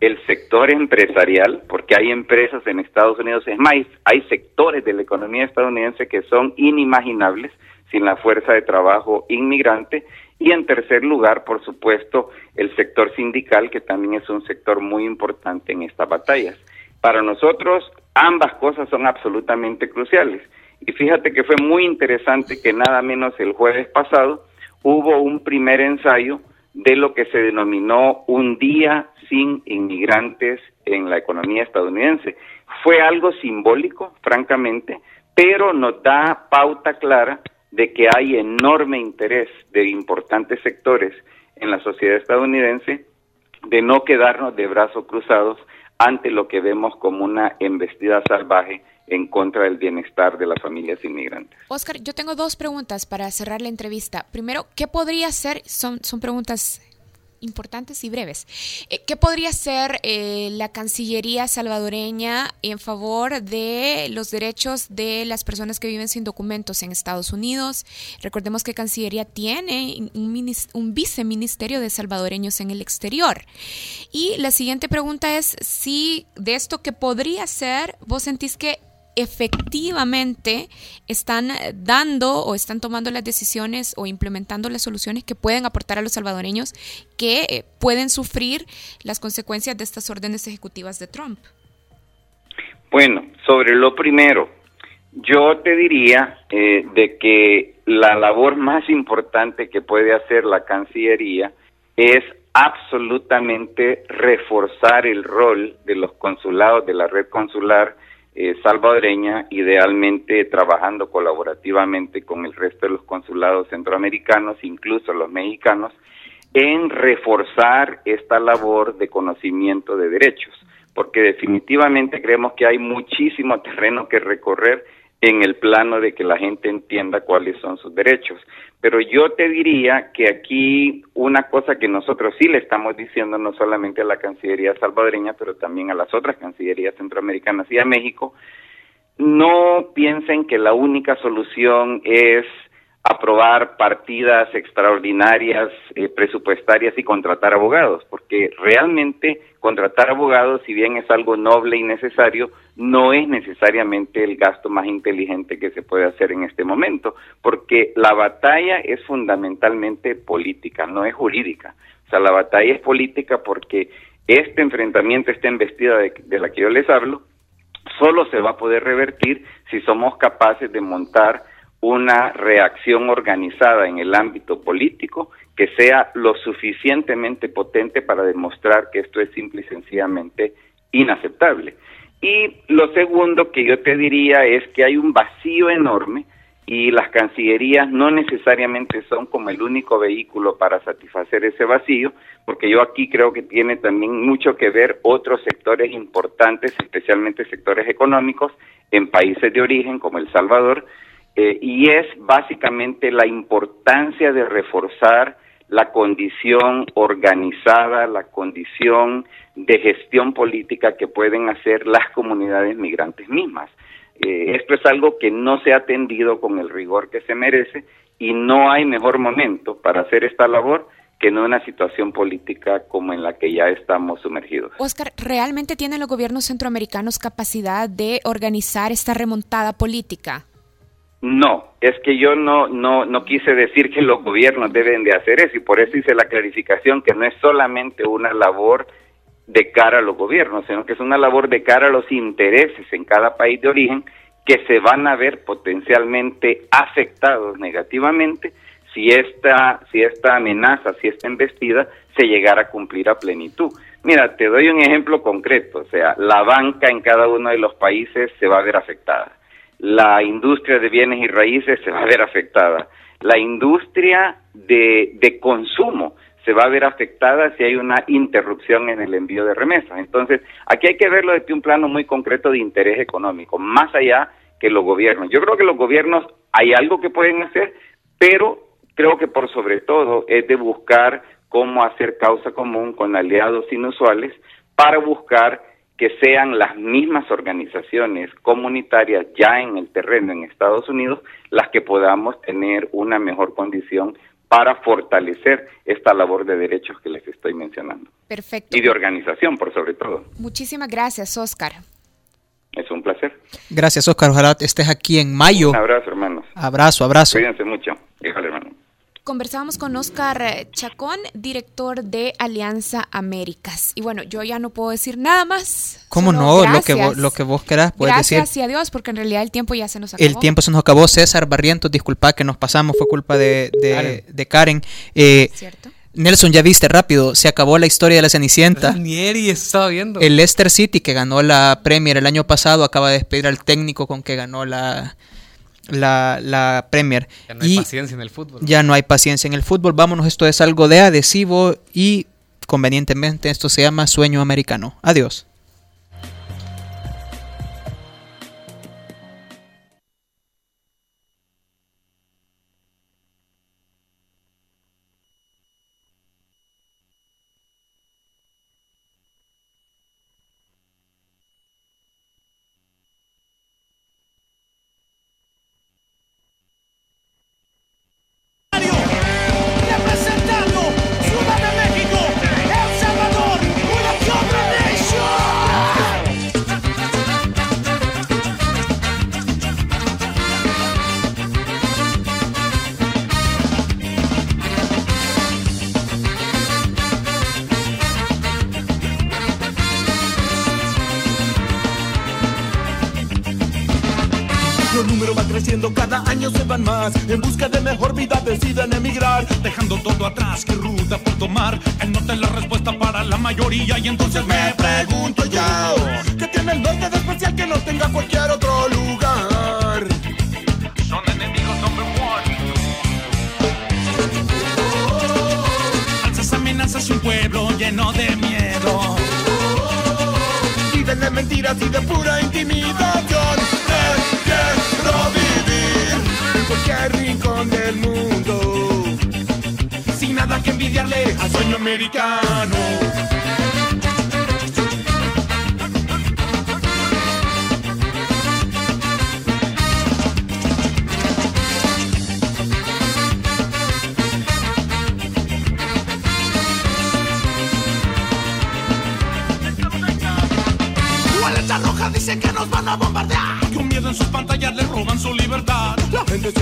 el sector empresarial, porque hay empresas en Estados Unidos, es más, hay sectores de la economía estadounidense que son inimaginables sin la fuerza de trabajo inmigrante. Y en tercer lugar, por supuesto, el sector sindical, que también es un sector muy importante en estas batallas. Para nosotros, ambas cosas son absolutamente cruciales. Y fíjate que fue muy interesante que nada menos el jueves pasado hubo un primer ensayo de lo que se denominó un día sin inmigrantes en la economía estadounidense. Fue algo simbólico, francamente, pero nos da pauta clara de que hay enorme interés de importantes sectores en la sociedad estadounidense de no quedarnos de brazos cruzados ante lo que vemos como una embestida salvaje en contra del bienestar de las familias inmigrantes. Oscar, yo tengo dos preguntas para cerrar la entrevista. Primero, ¿qué podría ser? Son, son preguntas importantes y breves. Eh, ¿Qué podría ser eh, la Cancillería salvadoreña en favor de los derechos de las personas que viven sin documentos en Estados Unidos? Recordemos que Cancillería tiene un, un viceministerio de salvadoreños en el exterior. Y la siguiente pregunta es si de esto que podría ser, vos sentís que efectivamente están dando o están tomando las decisiones o implementando las soluciones que pueden aportar a los salvadoreños que eh, pueden sufrir las consecuencias de estas órdenes ejecutivas de Trump? Bueno, sobre lo primero, yo te diría eh, de que la labor más importante que puede hacer la Cancillería es absolutamente reforzar el rol de los consulados, de la red consular, eh, salvadoreña, idealmente trabajando colaborativamente con el resto de los consulados centroamericanos, incluso los mexicanos, en reforzar esta labor de conocimiento de derechos. porque definitivamente creemos que hay muchísimo terreno que recorrer en el plano de que la gente entienda cuáles son sus derechos. Pero yo te diría que aquí una cosa que nosotros sí le estamos diciendo no solamente a la Cancillería salvadoreña, pero también a las otras Cancillerías centroamericanas y a México, no piensen que la única solución es aprobar partidas extraordinarias eh, presupuestarias y contratar abogados, porque realmente contratar abogados, si bien es algo noble y necesario, no es necesariamente el gasto más inteligente que se puede hacer en este momento, porque la batalla es fundamentalmente política, no es jurídica. O sea, la batalla es política porque este enfrentamiento, esta embestida de, la que yo les hablo, solo se va a poder revertir si somos capaces de montar una reacción organizada en el ámbito político que sea lo suficientemente potente para demostrar que esto es simple y sencillamente inaceptable. Y lo segundo que yo te diría es que hay un vacío enorme y las cancillerías no necesariamente son como el único vehículo para satisfacer ese vacío, porque yo aquí creo que tiene también mucho que ver otros sectores importantes, especialmente sectores económicos en países de origen como El Salvador, eh, y es básicamente la importancia de reforzar la condición organizada, la condición de gestión política que pueden hacer las comunidades migrantes mismas. Eh, esto es algo que no se ha atendido con el rigor que se merece y no hay mejor momento para hacer esta labor que en una situación política como en la que ya estamos sumergidos. Oscar, ¿realmente tienen los gobiernos centroamericanos capacidad de organizar esta remontada política? No, es que yo no, no, no quise decir que los gobiernos deben de hacer eso y por eso hice la clarificación que no es solamente una labor de cara a los gobiernos, sino que es una labor de cara a los intereses en cada país de origen que se van a ver potencialmente afectados negativamente si esta, si esta amenaza, si esta embestida se llegara a cumplir a plenitud. Mira, te doy un ejemplo concreto, o sea, la banca en cada uno de los países se va a ver afectada la industria de bienes y raíces se va a ver afectada. La industria de, de consumo se va a ver afectada si hay una interrupción en el envío de remesas. Entonces, aquí hay que verlo desde un plano muy concreto de interés económico, más allá que los gobiernos. Yo creo que los gobiernos hay algo que pueden hacer, pero creo que por sobre todo es de buscar cómo hacer causa común con aliados inusuales para buscar que sean las mismas organizaciones comunitarias ya en el terreno en Estados Unidos las que podamos tener una mejor condición para fortalecer esta labor de derechos que les estoy mencionando. Perfecto. Y de organización, por sobre todo. Muchísimas gracias, Oscar. Es un placer. Gracias, Oscar. Ojalá estés aquí en mayo. Un abrazo, hermanos. Abrazo, abrazo. Cuídense mucho. Híjole, hermano. Conversábamos con Oscar Chacón, director de Alianza Américas. Y bueno, yo ya no puedo decir nada más. ¿Cómo no? Lo que, vos, lo que vos querás puedes gracias decir. Gracias y adiós, porque en realidad el tiempo ya se nos acabó. El tiempo se nos acabó. César Barrientos, disculpa que nos pasamos, fue culpa de, de Karen. De Karen. Eh, ¿Cierto? Nelson, ya viste rápido, se acabó la historia de la Cenicienta. Ranieri estaba viendo. El Leicester City, que ganó la Premier el año pasado, acaba de despedir al técnico con que ganó la, la, la Premier. Ya no hay y paciencia en el fútbol. Ya no hay paciencia en el fútbol. Vámonos, esto es algo de adhesivo y convenientemente esto se llama sueño americano. Adiós.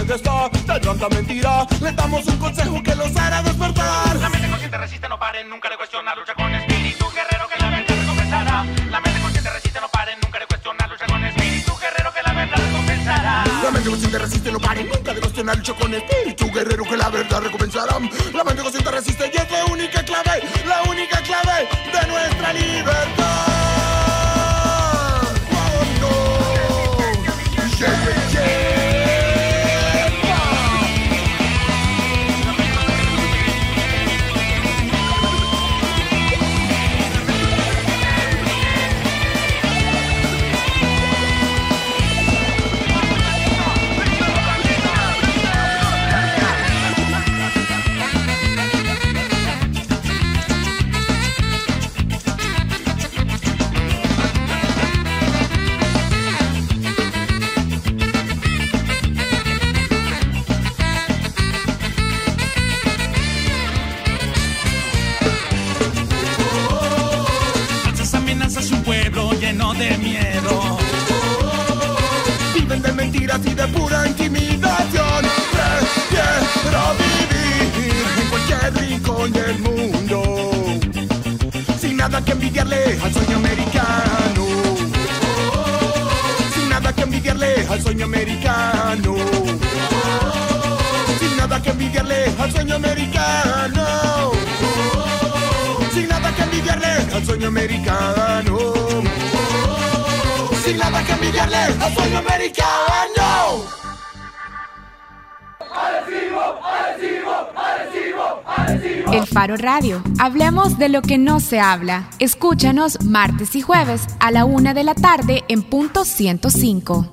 Siente está de tanta mentira. Le damos un consejo que los hará despertar. La mente consciente resiste, no paren nunca de cuestionar. Lucha con espíritu guerrero que la verdad recompensará. La mente consciente resiste, no paren nunca de cuestionar. Lucha con espíritu guerrero que la verdad recompensará. La mente consciente resiste, no pare nunca de cuestionar. Lucha con espíritu guerrero que la verdad recompensará. La mente consciente resiste y sueño americano. Sin nada que envidiarle al sueño americano. Sin nada que envidiarle al sueño americano. Sin nada que envidiarle al sueño americano. El Faro Radio. Hablemos de lo que no se habla. Escúchanos martes y jueves a la una de la tarde en punto 105.